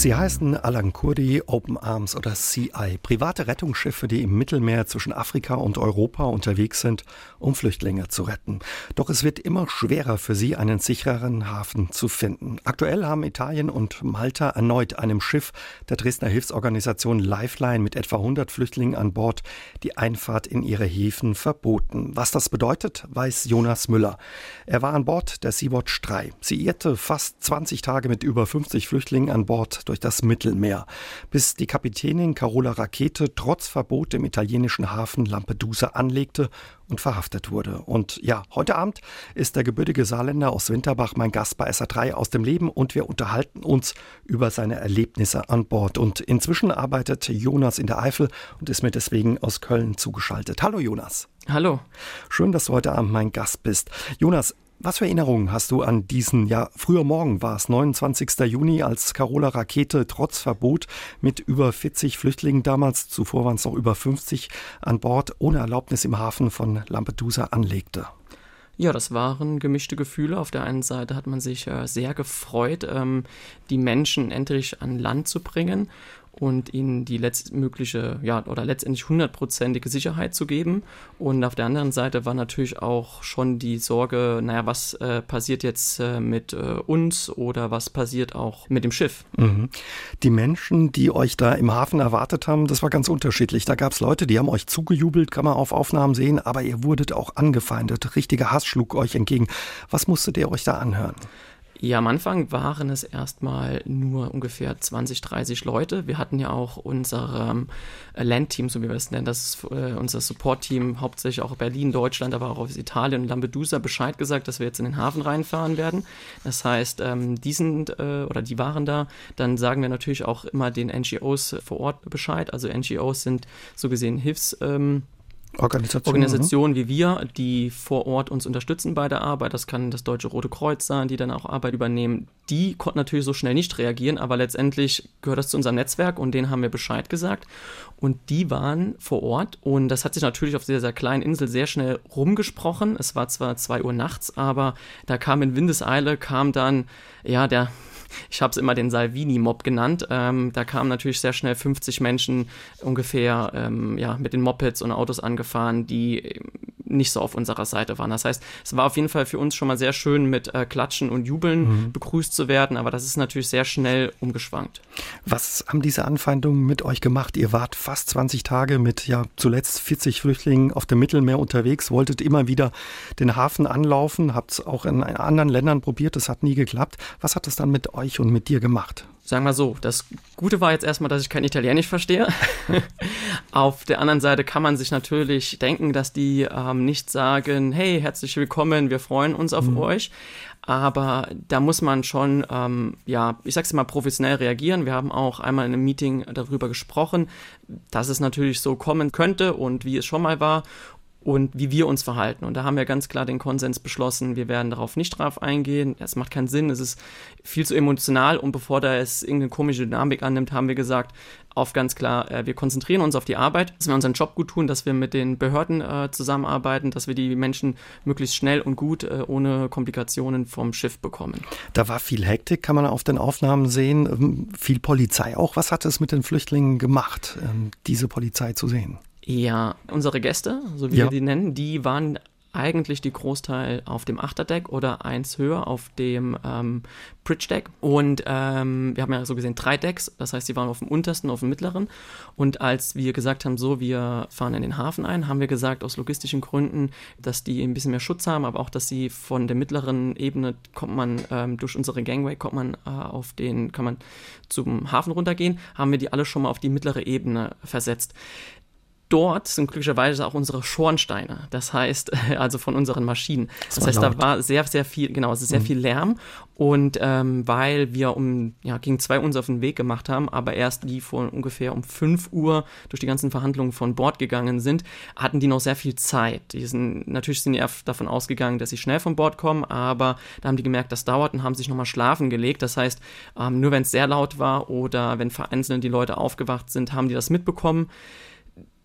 Sie heißen Alan Kurdi, Open Arms oder CI, private Rettungsschiffe, die im Mittelmeer zwischen Afrika und Europa unterwegs sind, um Flüchtlinge zu retten. Doch es wird immer schwerer für sie, einen sichereren Hafen zu finden. Aktuell haben Italien und Malta erneut einem Schiff der Dresdner Hilfsorganisation Lifeline mit etwa 100 Flüchtlingen an Bord die Einfahrt in ihre Häfen verboten. Was das bedeutet, weiß Jonas Müller. Er war an Bord der Sea-Watch 3. Sie irrte fast 20 Tage mit über 50 Flüchtlingen an Bord durch das Mittelmeer, bis die Kapitänin Carola Rakete trotz Verbot im italienischen Hafen Lampedusa anlegte und verhaftet wurde. Und ja, heute Abend ist der gebürtige Saarländer aus Winterbach mein Gast bei SA3 aus dem Leben und wir unterhalten uns über seine Erlebnisse an Bord. Und inzwischen arbeitet Jonas in der Eifel und ist mir deswegen aus Köln zugeschaltet. Hallo Jonas. Hallo. Schön, dass du heute Abend mein Gast bist. Jonas, was für Erinnerungen hast du an diesen, ja, früher Morgen war es, 29. Juni, als Carola Rakete trotz Verbot mit über 40 Flüchtlingen damals, zuvor waren es noch über 50, an Bord ohne Erlaubnis im Hafen von Lampedusa anlegte? Ja, das waren gemischte Gefühle. Auf der einen Seite hat man sich äh, sehr gefreut, ähm, die Menschen endlich an Land zu bringen und ihnen die letztmögliche, ja, oder letztendlich hundertprozentige Sicherheit zu geben. Und auf der anderen Seite war natürlich auch schon die Sorge, naja, was äh, passiert jetzt äh, mit äh, uns oder was passiert auch mit dem Schiff? Mhm. Die Menschen, die euch da im Hafen erwartet haben, das war ganz unterschiedlich. Da gab es Leute, die haben euch zugejubelt, kann man auf Aufnahmen sehen, aber ihr wurdet auch angefeindet. Richtiger Hass schlug euch entgegen. Was musstet ihr euch da anhören? Ja, am Anfang waren es erstmal nur ungefähr 20, 30 Leute. Wir hatten ja auch unser ähm, Landteam, so wie wir es nennen, das äh, unser Support-Team, hauptsächlich auch Berlin, Deutschland, aber auch aus Italien und Lampedusa Bescheid gesagt, dass wir jetzt in den Hafen reinfahren werden. Das heißt, ähm, die sind äh, oder die waren da. Dann sagen wir natürlich auch immer den NGOs vor Ort Bescheid. Also NGOs sind so gesehen Hilfs- ähm, Organisationen, Organisationen wie wir, die vor Ort uns unterstützen bei der Arbeit. Das kann das Deutsche Rote Kreuz sein, die dann auch Arbeit übernehmen. Die konnten natürlich so schnell nicht reagieren, aber letztendlich gehört das zu unserem Netzwerk und denen haben wir Bescheid gesagt. Und die waren vor Ort und das hat sich natürlich auf dieser sehr kleinen Insel sehr schnell rumgesprochen. Es war zwar zwei Uhr nachts, aber da kam in Windeseile, kam dann, ja, der ich habe es immer den Salvini-Mob genannt. Ähm, da kamen natürlich sehr schnell 50 Menschen ungefähr ähm, ja, mit den Mopeds und Autos angefahren, die nicht so auf unserer Seite waren. Das heißt, es war auf jeden Fall für uns schon mal sehr schön, mit äh, Klatschen und Jubeln mhm. begrüßt zu werden, aber das ist natürlich sehr schnell umgeschwankt. Was haben diese Anfeindungen mit euch gemacht? Ihr wart fast 20 Tage mit ja zuletzt 40 Flüchtlingen auf dem Mittelmeer unterwegs, wolltet immer wieder den Hafen anlaufen, habt es auch in anderen Ländern probiert, das hat nie geklappt. Was hat das dann mit euch und mit dir gemacht? Sagen wir so, das Gute war jetzt erstmal, dass ich kein Italienisch verstehe. Auf der anderen Seite kann man sich natürlich denken, dass die ähm, nicht sagen, hey, herzlich willkommen, wir freuen uns auf mhm. euch. Aber da muss man schon, ähm, ja, ich sag's mal, professionell reagieren. Wir haben auch einmal in einem Meeting darüber gesprochen, dass es natürlich so kommen könnte und wie es schon mal war und wie wir uns verhalten. Und da haben wir ganz klar den Konsens beschlossen, wir werden darauf nicht drauf eingehen. Es macht keinen Sinn, es ist viel zu emotional und bevor da es irgendeine komische Dynamik annimmt, haben wir gesagt, auf ganz klar, äh, wir konzentrieren uns auf die Arbeit, dass wir unseren Job gut tun, dass wir mit den Behörden äh, zusammenarbeiten, dass wir die Menschen möglichst schnell und gut äh, ohne Komplikationen vom Schiff bekommen. Da war viel Hektik, kann man auf den Aufnahmen sehen, ähm, viel Polizei auch. Was hat es mit den Flüchtlingen gemacht, ähm, diese Polizei zu sehen? Ja, unsere Gäste, so wie ja. wir die nennen, die waren eigentlich die Großteil auf dem Achterdeck oder eins höher auf dem ähm, Bridge Deck. Und ähm, wir haben ja so gesehen drei Decks, das heißt, sie waren auf dem untersten, auf dem mittleren. Und als wir gesagt haben, so, wir fahren in den Hafen ein, haben wir gesagt, aus logistischen Gründen, dass die ein bisschen mehr Schutz haben, aber auch, dass sie von der mittleren Ebene kommt man ähm, durch unsere Gangway, kommt man äh, auf den, kann man zum Hafen runtergehen, haben wir die alle schon mal auf die mittlere Ebene versetzt dort sind glücklicherweise auch unsere Schornsteine, das heißt, also von unseren Maschinen. Das, das heißt, laut. da war sehr, sehr viel, genau, es ist sehr mhm. viel Lärm und ähm, weil wir um, ja, gegen zwei Uhr uns auf den Weg gemacht haben, aber erst die von ungefähr um 5 Uhr durch die ganzen Verhandlungen von Bord gegangen sind, hatten die noch sehr viel Zeit. Die sind, natürlich sind die davon ausgegangen, dass sie schnell von Bord kommen, aber da haben die gemerkt, das dauert und haben sich nochmal schlafen gelegt. Das heißt, ähm, nur wenn es sehr laut war oder wenn vereinzelt die Leute aufgewacht sind, haben die das mitbekommen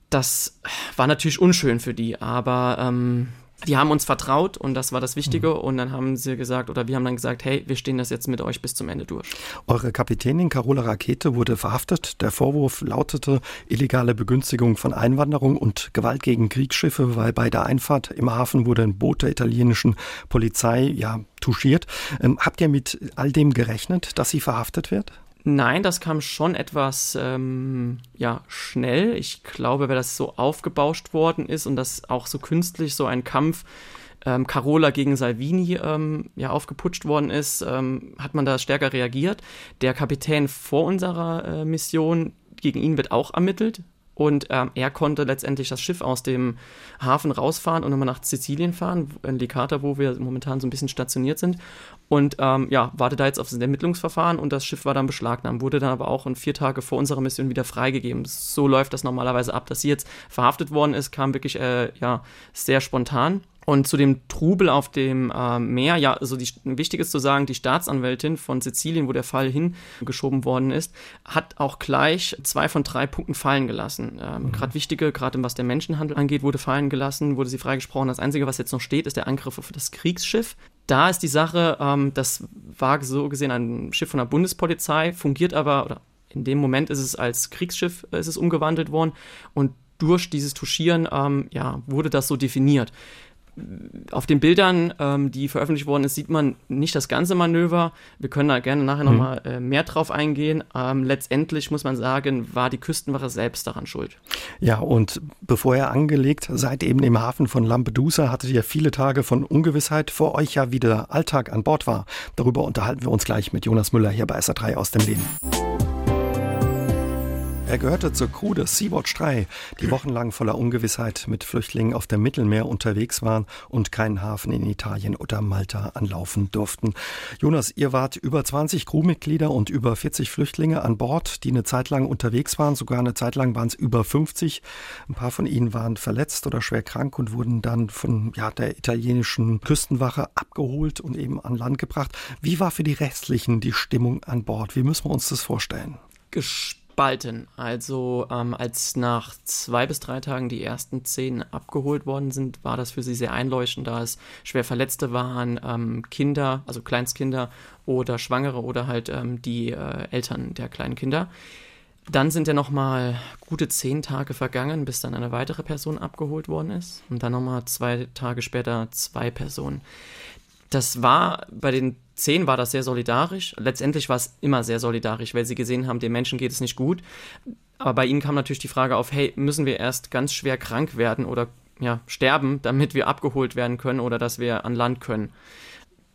das war natürlich unschön für die, aber ähm, die haben uns vertraut und das war das Wichtige. Mhm. Und dann haben sie gesagt, oder wir haben dann gesagt, hey, wir stehen das jetzt mit euch bis zum Ende durch. Eure Kapitänin Carola Rakete wurde verhaftet. Der Vorwurf lautete illegale Begünstigung von Einwanderung und Gewalt gegen Kriegsschiffe, weil bei der Einfahrt im Hafen wurde ein Boot der italienischen Polizei ja touchiert. Ähm, habt ihr mit all dem gerechnet, dass sie verhaftet wird? Nein, das kam schon etwas ähm, ja, schnell. Ich glaube, weil das so aufgebauscht worden ist und das auch so künstlich so ein Kampf ähm, Carola gegen Salvini ähm, ja, aufgeputscht worden ist, ähm, hat man da stärker reagiert. Der Kapitän vor unserer äh, Mission, gegen ihn wird auch ermittelt. Und ähm, er konnte letztendlich das Schiff aus dem Hafen rausfahren und nochmal nach Sizilien fahren, in Licata, wo wir momentan so ein bisschen stationiert sind. Und ähm, ja, wartet da jetzt auf das Ermittlungsverfahren und das Schiff war dann beschlagnahmt, wurde dann aber auch in vier Tage vor unserer Mission wieder freigegeben. So läuft das normalerweise ab. Dass sie jetzt verhaftet worden ist, kam wirklich äh, ja, sehr spontan. Und zu dem Trubel auf dem äh, Meer, ja, also die, wichtig ist zu sagen, die Staatsanwältin von Sizilien, wo der Fall hingeschoben worden ist, hat auch gleich zwei von drei Punkten fallen gelassen. Ähm, mhm. Gerade wichtige, gerade was der Menschenhandel angeht, wurde fallen gelassen, wurde sie freigesprochen. Das Einzige, was jetzt noch steht, ist der Angriff auf das Kriegsschiff. Da ist die Sache, ähm, das war so gesehen ein Schiff von der Bundespolizei, fungiert aber, oder in dem Moment ist es als Kriegsschiff äh, ist es umgewandelt worden und durch dieses Touchieren ähm, ja, wurde das so definiert auf den Bildern, ähm, die veröffentlicht worden ist, sieht man nicht das ganze Manöver. Wir können da gerne nachher mhm. nochmal äh, mehr drauf eingehen. Ähm, letztendlich muss man sagen, war die Küstenwache selbst daran schuld. Ja, und bevor ihr angelegt seid, eben im Hafen von Lampedusa, hattet ihr viele Tage von Ungewissheit, vor euch ja wieder Alltag an Bord war. Darüber unterhalten wir uns gleich mit Jonas Müller hier bei SA3 aus dem Leben. Er gehörte zur Crew des Sea-Watch 3, die wochenlang voller Ungewissheit mit Flüchtlingen auf dem Mittelmeer unterwegs waren und keinen Hafen in Italien oder Malta anlaufen durften. Jonas, ihr wart über 20 Crewmitglieder und über 40 Flüchtlinge an Bord, die eine Zeit lang unterwegs waren. Sogar eine Zeit lang waren es über 50. Ein paar von ihnen waren verletzt oder schwer krank und wurden dann von ja, der italienischen Küstenwache abgeholt und eben an Land gebracht. Wie war für die restlichen die Stimmung an Bord? Wie müssen wir uns das vorstellen? Gesp gespalten. Also ähm, als nach zwei bis drei Tagen die ersten zehn abgeholt worden sind, war das für sie sehr einleuchtend, da es schwer Verletzte waren, ähm, Kinder, also Kleinstkinder oder Schwangere oder halt ähm, die äh, Eltern der kleinen Kinder. Dann sind ja nochmal gute zehn Tage vergangen, bis dann eine weitere Person abgeholt worden ist. Und dann nochmal zwei Tage später zwei Personen. Das war bei den zehn war das sehr solidarisch. Letztendlich war es immer sehr solidarisch, weil sie gesehen haben, den Menschen geht es nicht gut. Aber bei ihnen kam natürlich die Frage auf, hey, müssen wir erst ganz schwer krank werden oder ja, sterben, damit wir abgeholt werden können oder dass wir an Land können.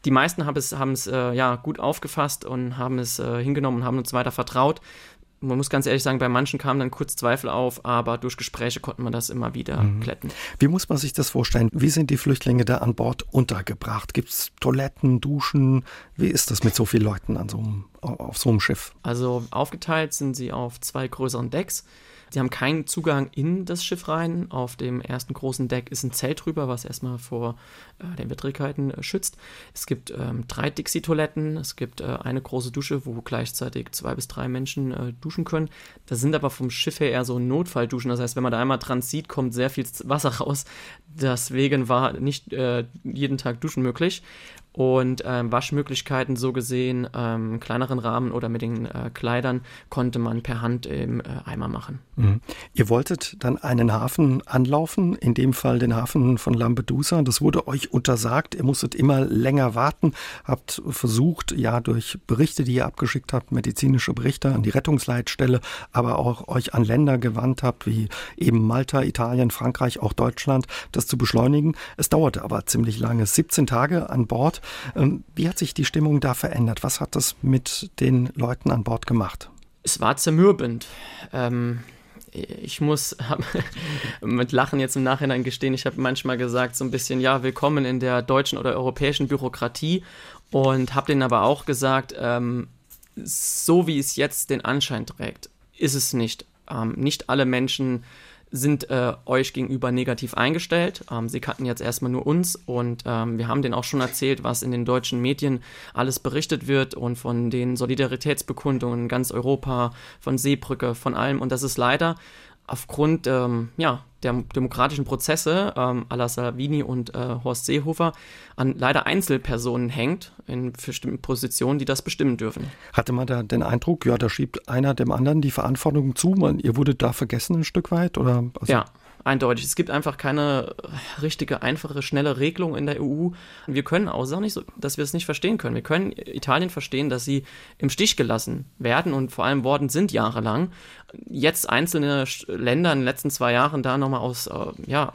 Die meisten haben es, haben es äh, ja, gut aufgefasst und haben es äh, hingenommen und haben uns weiter vertraut man muss ganz ehrlich sagen, bei manchen kamen dann kurz Zweifel auf, aber durch Gespräche konnte man das immer wieder mhm. kletten. Wie muss man sich das vorstellen? Wie sind die Flüchtlinge da an Bord untergebracht? Gibt es Toiletten, Duschen? Wie ist das mit so vielen Leuten an so einem, auf so einem Schiff? Also aufgeteilt sind sie auf zwei größeren Decks. Sie haben keinen Zugang in das Schiff rein. Auf dem ersten großen Deck ist ein Zelt drüber, was erstmal vor äh, den Widrigkeiten äh, schützt. Es gibt ähm, drei Dixie-Toiletten, es gibt äh, eine große Dusche, wo gleichzeitig zwei bis drei Menschen äh, duschen können. Das sind aber vom Schiff her eher so Notfallduschen. Das heißt, wenn man da einmal dran sieht, kommt sehr viel Wasser raus. Deswegen war nicht äh, jeden Tag Duschen möglich und ähm, Waschmöglichkeiten so gesehen, ähm, kleineren Rahmen oder mit den äh, Kleidern konnte man per Hand im äh, Eimer machen. Mhm. Ihr wolltet dann einen Hafen anlaufen, in dem Fall den Hafen von Lampedusa. Das wurde euch untersagt. Ihr musstet immer länger warten, habt versucht, ja, durch Berichte, die ihr abgeschickt habt, medizinische Berichte an die Rettungsleitstelle, aber auch euch an Länder gewandt habt, wie eben Malta, Italien, Frankreich, auch Deutschland, das zu beschleunigen. Es dauerte aber ziemlich lange, 17 Tage an Bord. Ähm, wie hat sich die Stimmung da verändert? Was hat das mit den Leuten an Bord gemacht? Es war zermürbend. Ähm, ich muss mit Lachen jetzt im Nachhinein gestehen, ich habe manchmal gesagt, so ein bisschen, ja, willkommen in der deutschen oder europäischen Bürokratie und habe denen aber auch gesagt, ähm, so wie es jetzt den Anschein trägt, ist es nicht. Ähm, nicht alle Menschen sind äh, euch gegenüber negativ eingestellt. Ähm, sie kannten jetzt erstmal nur uns und ähm, wir haben denen auch schon erzählt, was in den deutschen Medien alles berichtet wird und von den Solidaritätsbekundungen in ganz Europa, von Seebrücke, von allem. Und das ist leider aufgrund ähm, ja, der demokratischen Prozesse ähm, à la Salvini und äh, Horst Seehofer an leider Einzelpersonen hängt in bestimmten Positionen, die das bestimmen dürfen. Hatte man da den Eindruck, ja, da schiebt einer dem anderen die Verantwortung zu, man, ihr wurdet da vergessen ein Stück weit? Oder, also ja, eindeutig. Es gibt einfach keine richtige, einfache, schnelle Regelung in der EU. Wir können auch nicht so, dass wir es nicht verstehen können. Wir können Italien verstehen, dass sie im Stich gelassen werden und vor allem worden sind jahrelang. Jetzt einzelne Länder in den letzten zwei Jahren da nochmal aus, äh, ja,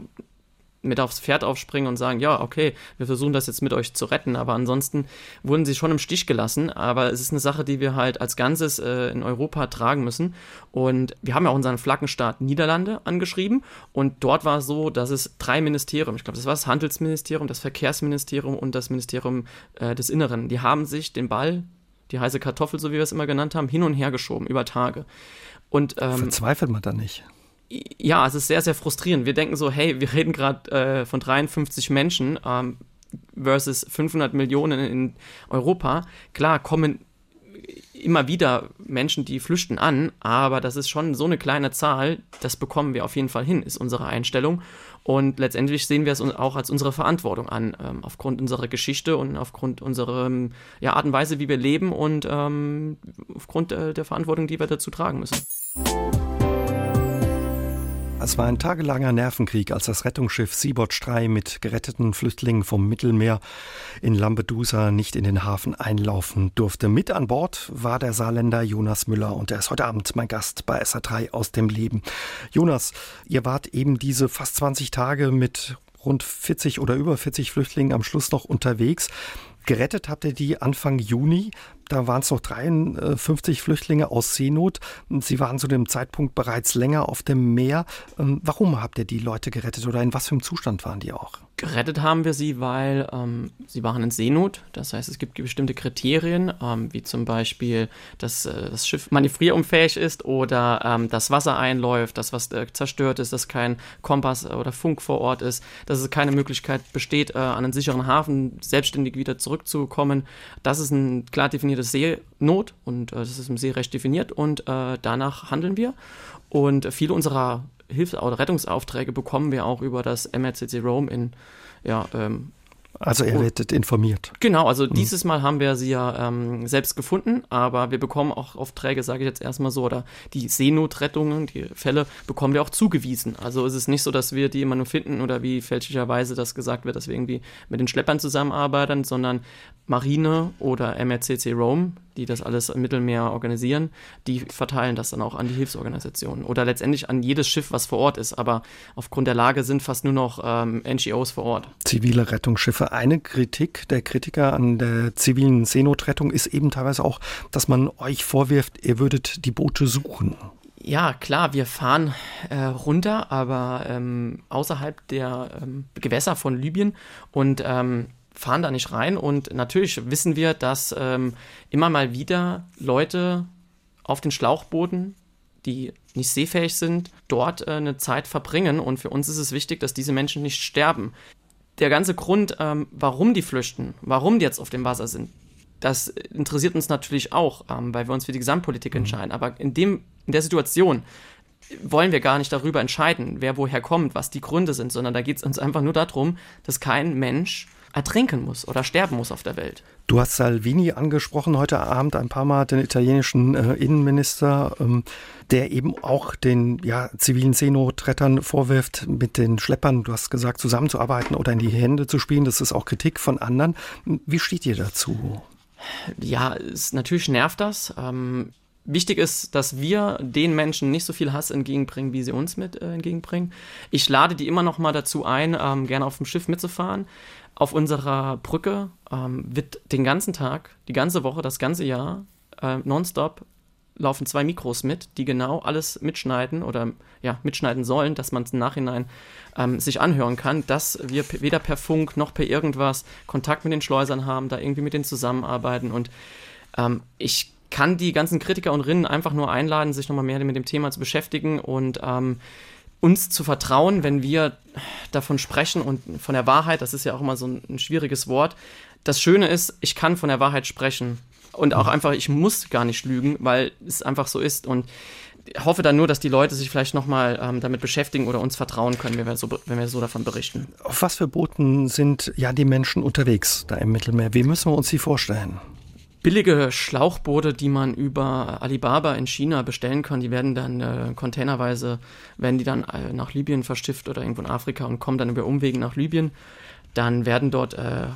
mit aufs Pferd aufspringen und sagen, ja, okay, wir versuchen das jetzt mit euch zu retten, aber ansonsten wurden sie schon im Stich gelassen. Aber es ist eine Sache, die wir halt als Ganzes äh, in Europa tragen müssen. Und wir haben ja auch unseren Flaggenstaat Niederlande angeschrieben und dort war es so, dass es drei Ministerien, ich glaube, das war das Handelsministerium, das Verkehrsministerium und das Ministerium äh, des Inneren, die haben sich den Ball, die heiße Kartoffel, so wie wir es immer genannt haben, hin und her geschoben über Tage. Und, ähm, Verzweifelt man da nicht? Ja, es ist sehr, sehr frustrierend. Wir denken so, hey, wir reden gerade äh, von 53 Menschen ähm, versus 500 Millionen in Europa. Klar kommen immer wieder Menschen, die flüchten an, aber das ist schon so eine kleine Zahl, das bekommen wir auf jeden Fall hin, ist unsere Einstellung. Und letztendlich sehen wir es auch als unsere Verantwortung an, ähm, aufgrund unserer Geschichte und aufgrund unserer ja, Art und Weise, wie wir leben und ähm, aufgrund äh, der Verantwortung, die wir dazu tragen müssen. Es war ein tagelanger Nervenkrieg, als das Rettungsschiff Seabot 3 mit geretteten Flüchtlingen vom Mittelmeer in Lampedusa nicht in den Hafen einlaufen durfte. Mit an Bord war der Saarländer Jonas Müller und er ist heute Abend mein Gast bei SA3 aus dem Leben. Jonas, ihr wart eben diese fast 20 Tage mit rund 40 oder über 40 Flüchtlingen am Schluss noch unterwegs. Gerettet habt ihr die Anfang Juni. Da waren es noch 53 Flüchtlinge aus Seenot. Sie waren zu dem Zeitpunkt bereits länger auf dem Meer. Ähm, warum habt ihr die Leute gerettet oder in was für einem Zustand waren die auch? Gerettet haben wir sie, weil ähm, sie waren in Seenot. Das heißt, es gibt bestimmte Kriterien, ähm, wie zum Beispiel, dass äh, das Schiff manövrierunfähig ist oder ähm, das Wasser einläuft, dass was äh, zerstört ist, dass kein Kompass oder Funk vor Ort ist, dass es keine Möglichkeit besteht, äh, an einen sicheren Hafen selbstständig wieder zurückzukommen. Das ist ein klar definiertes Seenot und äh, das ist im Seerecht definiert und äh, danach handeln wir. Und viele unserer Hilfs- oder Rettungsaufträge bekommen wir auch über das MRCC Rome in ja, ähm, also er wird informiert. Genau, also mhm. dieses Mal haben wir sie ja ähm, selbst gefunden, aber wir bekommen auch Aufträge, sage ich jetzt erstmal so, oder die Seenotrettungen, die Fälle bekommen wir auch zugewiesen. Also es ist nicht so, dass wir die immer nur finden oder wie fälschlicherweise das gesagt wird, dass wir irgendwie mit den Schleppern zusammenarbeiten, sondern Marine oder MRCC Rome, die das alles im Mittelmeer organisieren, die verteilen das dann auch an die Hilfsorganisationen oder letztendlich an jedes Schiff, was vor Ort ist. Aber aufgrund der Lage sind fast nur noch ähm, NGOs vor Ort. Zivile Rettungsschiffe. Eine Kritik der Kritiker an der zivilen Seenotrettung ist eben teilweise auch, dass man euch vorwirft, ihr würdet die Boote suchen. Ja, klar, wir fahren äh, runter, aber ähm, außerhalb der ähm, Gewässer von Libyen und ähm, fahren da nicht rein. Und natürlich wissen wir, dass ähm, immer mal wieder Leute auf den Schlauchbooten, die nicht seefähig sind, dort äh, eine Zeit verbringen. Und für uns ist es wichtig, dass diese Menschen nicht sterben. Der ganze Grund, ähm, warum die flüchten, warum die jetzt auf dem Wasser sind, das interessiert uns natürlich auch, ähm, weil wir uns für die Gesamtpolitik mhm. entscheiden. Aber in, dem, in der Situation wollen wir gar nicht darüber entscheiden, wer woher kommt, was die Gründe sind, sondern da geht es uns einfach nur darum, dass kein Mensch ertrinken muss oder sterben muss auf der Welt. Du hast Salvini angesprochen heute Abend ein paar Mal, den italienischen äh, Innenminister, ähm, der eben auch den ja, zivilen Seenotrettern vorwirft, mit den Schleppern, du hast gesagt, zusammenzuarbeiten oder in die Hände zu spielen. Das ist auch Kritik von anderen. Wie steht ihr dazu? Ja, es, natürlich nervt das. Ähm, Wichtig ist, dass wir den Menschen nicht so viel Hass entgegenbringen, wie sie uns mit äh, entgegenbringen. Ich lade die immer noch mal dazu ein, ähm, gerne auf dem Schiff mitzufahren. Auf unserer Brücke ähm, wird den ganzen Tag, die ganze Woche, das ganze Jahr äh, nonstop laufen zwei Mikros mit, die genau alles mitschneiden oder ja, mitschneiden sollen, dass man es im Nachhinein ähm, sich anhören kann, dass wir weder per Funk noch per irgendwas Kontakt mit den Schleusern haben, da irgendwie mit denen zusammenarbeiten. Und ähm, ich kann die ganzen Kritiker und Rinnen einfach nur einladen, sich nochmal mehr mit dem Thema zu beschäftigen und ähm, uns zu vertrauen, wenn wir davon sprechen und von der Wahrheit, das ist ja auch immer so ein, ein schwieriges Wort. Das Schöne ist, ich kann von der Wahrheit sprechen und auch einfach, ich muss gar nicht lügen, weil es einfach so ist und hoffe dann nur, dass die Leute sich vielleicht nochmal ähm, damit beschäftigen oder uns vertrauen können, wenn wir, so, wenn wir so davon berichten. Auf was für Booten sind ja die Menschen unterwegs da im Mittelmeer? Wie müssen wir uns sie vorstellen? Billige Schlauchboote, die man über Alibaba in China bestellen kann, die werden dann äh, containerweise, werden die dann äh, nach Libyen verschifft oder irgendwo in Afrika und kommen dann über Umwegen nach Libyen. Dann werden dort äh,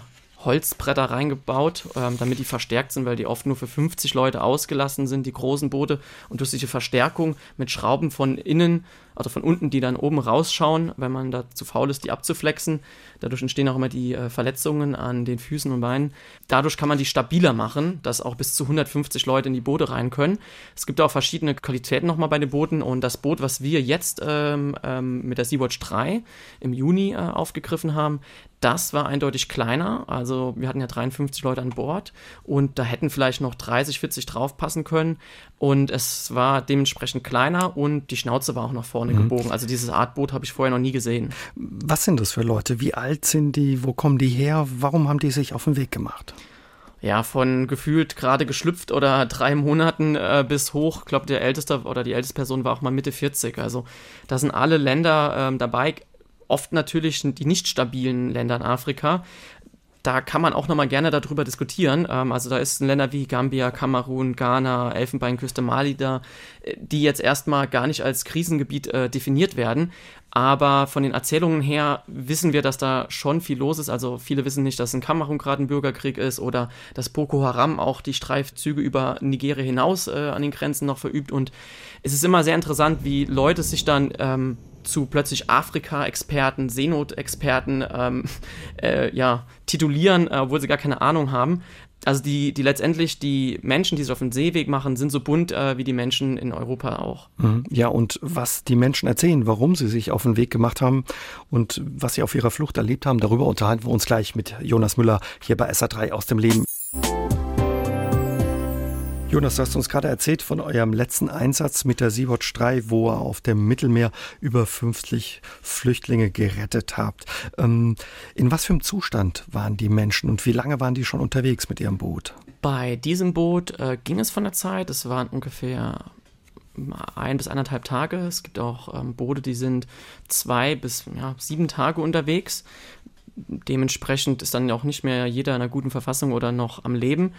Holzbretter reingebaut, ähm, damit die verstärkt sind, weil die oft nur für 50 Leute ausgelassen sind, die großen Boote. Und durch diese Verstärkung mit Schrauben von innen, also von unten, die dann oben rausschauen, wenn man da zu faul ist, die abzuflexen. Dadurch entstehen auch immer die äh, Verletzungen an den Füßen und Beinen. Dadurch kann man die stabiler machen, dass auch bis zu 150 Leute in die Boote rein können. Es gibt auch verschiedene Qualitäten nochmal bei den Booten. Und das Boot, was wir jetzt ähm, ähm, mit der Sea-Watch 3 im Juni äh, aufgegriffen haben, das war eindeutig kleiner. Also wir hatten ja 53 Leute an Bord und da hätten vielleicht noch 30, 40 draufpassen können. Und es war dementsprechend kleiner und die Schnauze war auch nach vorne mhm. gebogen. Also dieses Artboot habe ich vorher noch nie gesehen. Was sind das für Leute? Wie alt sind die? Wo kommen die her? Warum haben die sich auf den Weg gemacht? ja, von gefühlt gerade geschlüpft oder drei Monaten äh, bis hoch. Ich glaube, der älteste oder die älteste Person war auch mal Mitte 40. Also da sind alle Länder ähm, dabei oft natürlich die nicht stabilen Länder in Afrika. Da kann man auch nochmal gerne darüber diskutieren. Ähm, also da ist Länder wie Gambia, Kamerun, Ghana, Elfenbeinküste, Mali da, äh, die jetzt erstmal gar nicht als Krisengebiet äh, definiert werden. Aber von den Erzählungen her wissen wir, dass da schon viel los ist. Also viele wissen nicht, dass in Kamerun gerade ein Bürgerkrieg ist oder dass Boko Haram auch die Streifzüge über Nigeria hinaus äh, an den Grenzen noch verübt. Und es ist immer sehr interessant, wie Leute sich dann ähm, zu plötzlich Afrika-Experten, Seenotexperten ähm, äh, ja, titulieren, äh, obwohl sie gar keine Ahnung haben. Also die, die letztendlich die Menschen, die sich auf den Seeweg machen, sind so bunt äh, wie die Menschen in Europa auch. Mhm. Ja, und was die Menschen erzählen, warum sie sich auf den Weg gemacht haben und was sie auf ihrer Flucht erlebt haben, darüber unterhalten wir uns gleich mit Jonas Müller hier bei SA3 aus dem Leben. Jonas, du hast uns gerade erzählt von eurem letzten Einsatz mit der Sea-Watch 3, wo ihr auf dem Mittelmeer über 50 Flüchtlinge gerettet habt. Ähm, in was für einem Zustand waren die Menschen und wie lange waren die schon unterwegs mit ihrem Boot? Bei diesem Boot äh, ging es von der Zeit. Es waren ungefähr ein bis anderthalb Tage. Es gibt auch ähm, Boote, die sind zwei bis ja, sieben Tage unterwegs. Dementsprechend ist dann auch nicht mehr jeder in einer guten Verfassung oder noch am Leben.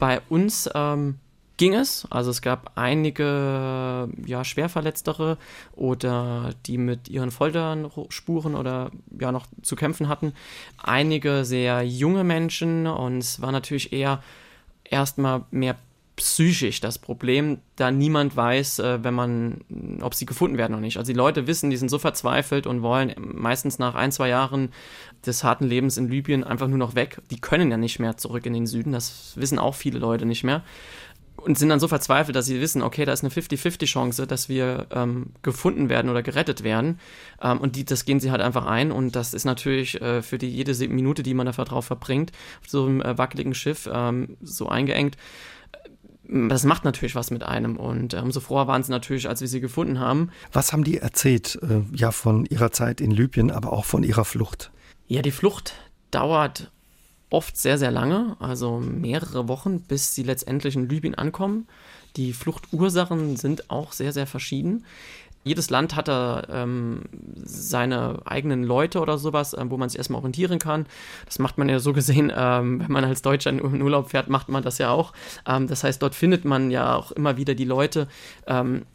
Bei uns ähm, ging es. Also es gab einige ja, schwerverletztere oder die mit ihren Folterspuren oder ja noch zu kämpfen hatten. Einige sehr junge Menschen und es war natürlich eher erstmal mehr psychisch das Problem, da niemand weiß, äh, wenn man, ob sie gefunden werden oder nicht. Also die Leute wissen, die sind so verzweifelt und wollen meistens nach ein, zwei Jahren des harten Lebens in Libyen einfach nur noch weg. Die können ja nicht mehr zurück in den Süden, das wissen auch viele Leute nicht mehr und sind dann so verzweifelt, dass sie wissen, okay, da ist eine 50-50 Chance, dass wir ähm, gefunden werden oder gerettet werden. Ähm, und die, das gehen sie halt einfach ein. Und das ist natürlich äh, für die jede Minute, die man da drauf verbringt, auf so einem äh, wackeligen Schiff, ähm, so eingeengt, äh, das macht natürlich was mit einem und äh, umso froher waren sie natürlich, als wir sie gefunden haben. Was haben die erzählt, äh, ja, von ihrer Zeit in Libyen, aber auch von ihrer Flucht? Ja, die Flucht dauert oft sehr, sehr lange, also mehrere Wochen, bis sie letztendlich in Libyen ankommen. Die Fluchtursachen sind auch sehr, sehr verschieden. Jedes Land hat da ähm, seine eigenen Leute oder sowas, äh, wo man sich erstmal orientieren kann. Das macht man ja so gesehen, ähm, wenn man als Deutscher in Urlaub fährt, macht man das ja auch. Ähm, das heißt, dort findet man ja auch immer wieder die Leute, ähm,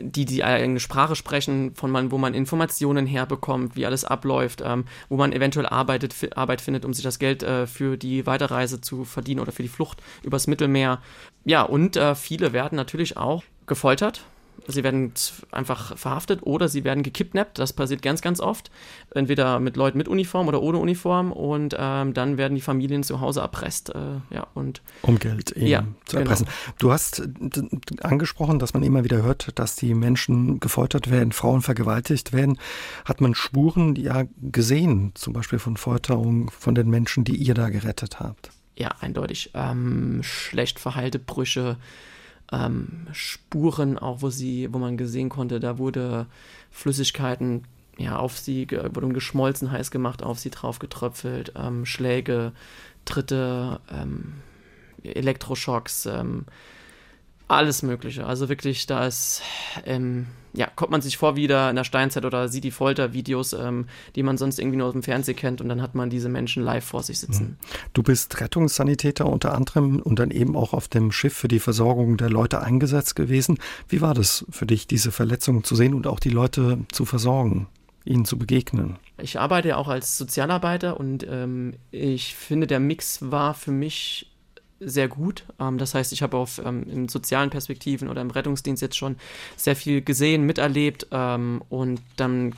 die die eigene Sprache sprechen, von man, wo man Informationen herbekommt, wie alles abläuft, ähm, wo man eventuell arbeitet, Arbeit findet, um sich das Geld äh, für die Weiterreise zu verdienen oder für die Flucht übers Mittelmeer. Ja, und äh, viele werden natürlich auch gefoltert, sie werden einfach verhaftet oder sie werden gekidnappt. Das passiert ganz, ganz oft. Entweder mit Leuten mit Uniform oder ohne Uniform. Und ähm, dann werden die Familien zu Hause erpresst. Äh, ja, und um Geld eben ja, zu erpressen. Genau. Du hast angesprochen, dass man immer wieder hört, dass die Menschen gefoltert werden, Frauen vergewaltigt werden. Hat man Spuren ja gesehen, zum Beispiel von Folterung von den Menschen, die ihr da gerettet habt? Ja, eindeutig. Ähm, schlecht verheilte Brüche ähm, Spuren, auch wo sie, wo man gesehen konnte, da wurde Flüssigkeiten ja, auf sie, wurde geschmolzen, heiß gemacht, auf sie drauf getröpfelt, ähm, Schläge, Tritte, ähm, Elektroschocks, ähm, Alles Mögliche. Also wirklich, da ist, ähm, ja, kommt man sich vor wie da in der Steinzeit oder sieht die Foltervideos, ähm, die man sonst irgendwie nur aus dem Fernsehen kennt und dann hat man diese Menschen live vor sich sitzen. Mhm. Du bist Rettungssanitäter unter anderem und dann eben auch auf dem Schiff für die Versorgung der Leute eingesetzt gewesen. Wie war das für dich, diese Verletzungen zu sehen und auch die Leute zu versorgen, ihnen zu begegnen? Ich arbeite ja auch als Sozialarbeiter und ähm, ich finde, der Mix war für mich sehr gut. Ähm, das heißt, ich habe auf ähm, in sozialen Perspektiven oder im Rettungsdienst jetzt schon sehr viel gesehen, miterlebt ähm, und dann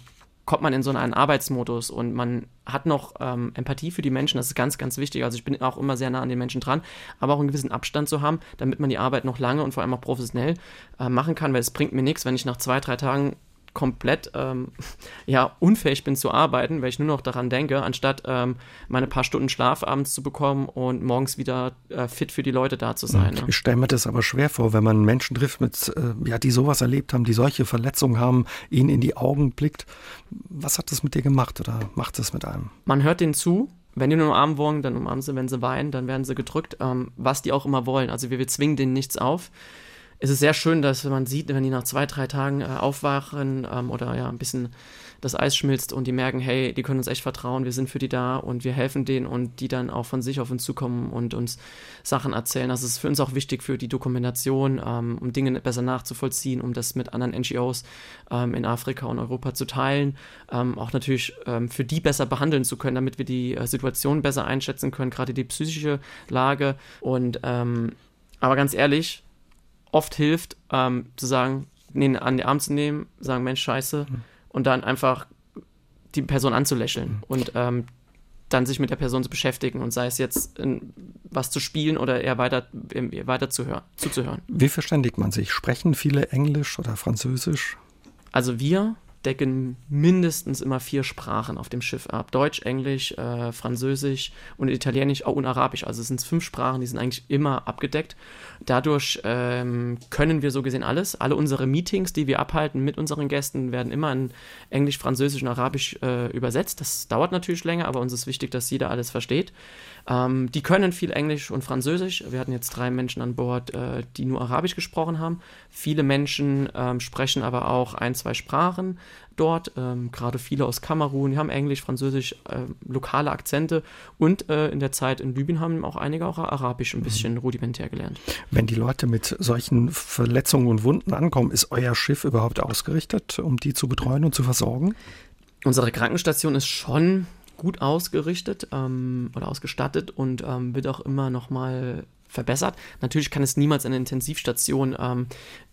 kommt man in so einen Arbeitsmodus und man hat noch ähm, Empathie für die Menschen, das ist ganz, ganz wichtig. Also ich bin auch immer sehr nah an den Menschen dran, aber auch einen gewissen Abstand zu haben, damit man die Arbeit noch lange und vor allem auch professionell äh, machen kann, weil es bringt mir nichts, wenn ich nach zwei, drei Tagen komplett ähm, ja, unfähig bin zu arbeiten, weil ich nur noch daran denke, anstatt ähm, meine paar Stunden Schlaf abends zu bekommen und morgens wieder äh, fit für die Leute da zu sein. Ne? Ich stelle mir das aber schwer vor, wenn man Menschen trifft, mit, äh, ja, die sowas erlebt haben, die solche Verletzungen haben, ihnen in die Augen blickt. Was hat das mit dir gemacht oder macht es mit einem? Man hört denen zu, wenn die nur umarmen wollen, dann umarmen sie, wenn sie weinen, dann werden sie gedrückt, ähm, was die auch immer wollen. Also wir, wir zwingen denen nichts auf es ist sehr schön, dass man sieht, wenn die nach zwei, drei Tagen äh, aufwachen ähm, oder ja ein bisschen das Eis schmilzt und die merken, hey, die können uns echt vertrauen, wir sind für die da und wir helfen denen und die dann auch von sich auf uns zukommen und uns Sachen erzählen. Das ist für uns auch wichtig für die Dokumentation, ähm, um Dinge besser nachzuvollziehen, um das mit anderen NGOs ähm, in Afrika und Europa zu teilen, ähm, auch natürlich ähm, für die besser behandeln zu können, damit wir die äh, Situation besser einschätzen können, gerade die psychische Lage und ähm, aber ganz ehrlich, oft hilft, ähm, zu sagen, den an den Arm zu nehmen, sagen, Mensch, scheiße, mhm. und dann einfach die Person anzulächeln mhm. und ähm, dann sich mit der Person zu beschäftigen und sei es jetzt in, was zu spielen oder eher weiter, weiter zu hören, zuzuhören. Wie verständigt man sich? Sprechen viele Englisch oder Französisch? Also wir decken mindestens immer vier Sprachen auf dem Schiff ab. Deutsch, Englisch, äh, Französisch und Italienisch oh, und Arabisch. Also es sind fünf Sprachen, die sind eigentlich immer abgedeckt. Dadurch ähm, können wir so gesehen alles. Alle unsere Meetings, die wir abhalten mit unseren Gästen, werden immer in Englisch, Französisch und Arabisch äh, übersetzt. Das dauert natürlich länger, aber uns ist wichtig, dass jeder alles versteht. Ähm, die können viel Englisch und Französisch. Wir hatten jetzt drei Menschen an Bord, äh, die nur Arabisch gesprochen haben. Viele Menschen ähm, sprechen aber auch ein, zwei Sprachen dort, ähm, gerade viele aus Kamerun, die haben Englisch, Französisch, äh, lokale Akzente und äh, in der Zeit in Libyen haben auch einige auch Arabisch ein bisschen mhm. rudimentär gelernt. Wenn die Leute mit solchen Verletzungen und Wunden ankommen, ist euer Schiff überhaupt ausgerichtet, um die zu betreuen und zu versorgen? Unsere Krankenstation ist schon gut ausgerichtet ähm, oder ausgestattet und ähm, wird auch immer noch mal verbessert. Natürlich kann es niemals eine Intensivstation ähm,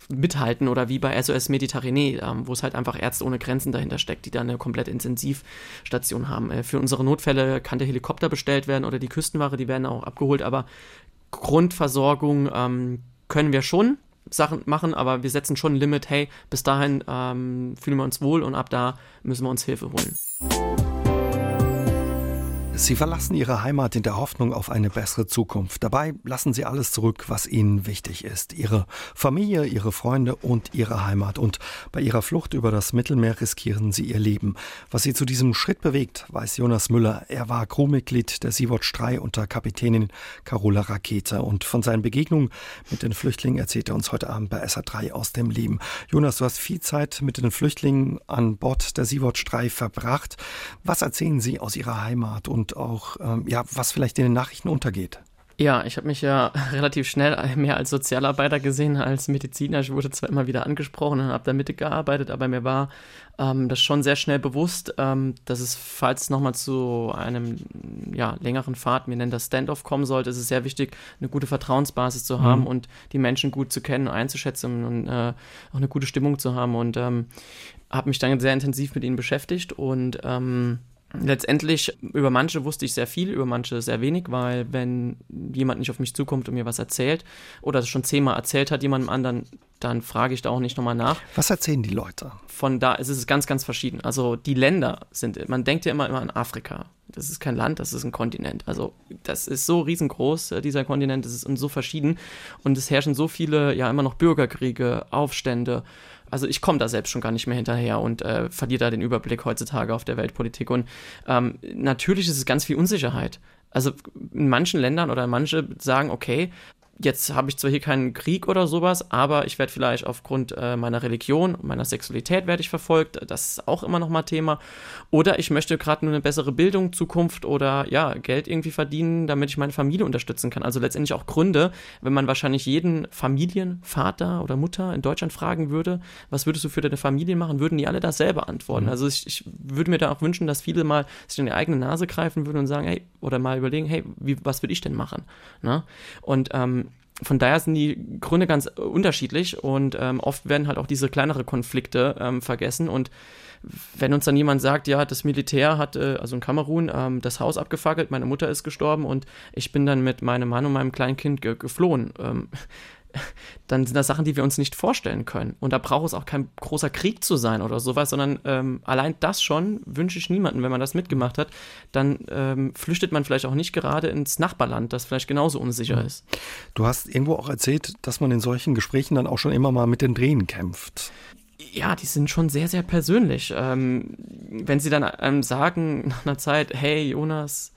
mithalten oder wie bei SOS Mediterranee, ähm, wo es halt einfach Ärzte ohne Grenzen dahinter steckt, die da eine komplette Intensivstation haben. Äh, für unsere Notfälle kann der Helikopter bestellt werden oder die Küstenwache, die werden auch abgeholt, aber Grundversorgung ähm, können wir schon. Sachen machen, aber wir setzen schon ein Limit, hey, bis dahin ähm, fühlen wir uns wohl und ab da müssen wir uns Hilfe holen. Sie verlassen ihre Heimat in der Hoffnung auf eine bessere Zukunft. Dabei lassen sie alles zurück, was ihnen wichtig ist. Ihre Familie, ihre Freunde und ihre Heimat. Und bei ihrer Flucht über das Mittelmeer riskieren sie ihr Leben. Was sie zu diesem Schritt bewegt, weiß Jonas Müller. Er war Crewmitglied der Sea-Watch 3 unter Kapitänin Carola Rakete. Und von seinen Begegnungen mit den Flüchtlingen erzählt er uns heute Abend bei SA3 aus dem Leben. Jonas, du hast viel Zeit mit den Flüchtlingen an Bord der Sea-Watch 3 verbracht. Was erzählen sie aus ihrer Heimat und und auch, ähm, ja, was vielleicht in den Nachrichten untergeht. Ja, ich habe mich ja relativ schnell mehr als Sozialarbeiter gesehen als Mediziner. Ich wurde zwar immer wieder angesprochen und habe da mitgearbeitet, aber mir war ähm, das schon sehr schnell bewusst, ähm, dass es, falls es nochmal zu einem ja, längeren Fahrt, wir nennen das Standoff, kommen sollte, ist es sehr wichtig, eine gute Vertrauensbasis zu haben mhm. und die Menschen gut zu kennen und einzuschätzen und äh, auch eine gute Stimmung zu haben. Und ähm, habe mich dann sehr intensiv mit ihnen beschäftigt und ähm, Letztendlich über manche wusste ich sehr viel, über manche sehr wenig, weil wenn jemand nicht auf mich zukommt und mir was erzählt oder es schon zehnmal erzählt hat jemandem anderen, dann frage ich da auch nicht nochmal nach. Was erzählen die Leute? Von da ist es ganz, ganz verschieden. Also die Länder sind, man denkt ja immer, immer an Afrika. Das ist kein Land, das ist ein Kontinent. Also das ist so riesengroß, äh, dieser Kontinent, das ist so verschieden. Und es herrschen so viele, ja immer noch Bürgerkriege, Aufstände, also ich komme da selbst schon gar nicht mehr hinterher und äh, verliere da den Überblick heutzutage auf der Weltpolitik. Und ähm, natürlich ist es ganz viel Unsicherheit. Also in manchen Ländern oder manche sagen, okay, jetzt habe ich zwar hier keinen Krieg oder sowas, aber ich werde vielleicht aufgrund äh, meiner Religion, meiner Sexualität werde ich verfolgt. Das ist auch immer noch mal Thema. Oder ich möchte gerade nur eine bessere Bildung, Zukunft oder ja, Geld irgendwie verdienen, damit ich meine Familie unterstützen kann. Also letztendlich auch Gründe, wenn man wahrscheinlich jeden Familienvater oder Mutter in Deutschland fragen würde, was würdest du für deine Familie machen, würden die alle dasselbe antworten. Mhm. Also ich, ich würde mir da auch wünschen, dass viele mal sich in die eigene Nase greifen würden und sagen, hey, oder mal überlegen, hey, wie, was würde ich denn machen? Ne? Und ähm, von daher sind die Gründe ganz unterschiedlich und ähm, oft werden halt auch diese kleinere Konflikte ähm, vergessen und wenn uns dann jemand sagt, ja, das Militär hat, äh, also in Kamerun, ähm, das Haus abgefackelt, meine Mutter ist gestorben und ich bin dann mit meinem Mann und meinem kleinen Kind ge geflohen, ähm, dann sind das Sachen, die wir uns nicht vorstellen können. Und da braucht es auch kein großer Krieg zu sein oder sowas, sondern ähm, allein das schon wünsche ich niemandem, wenn man das mitgemacht hat, dann ähm, flüchtet man vielleicht auch nicht gerade ins Nachbarland, das vielleicht genauso unsicher mhm. ist. Du hast irgendwo auch erzählt, dass man in solchen Gesprächen dann auch schon immer mal mit den Drehen kämpft ja, die sind schon sehr, sehr persönlich. Ähm, wenn sie dann ähm, sagen nach einer Zeit, hey Jonas,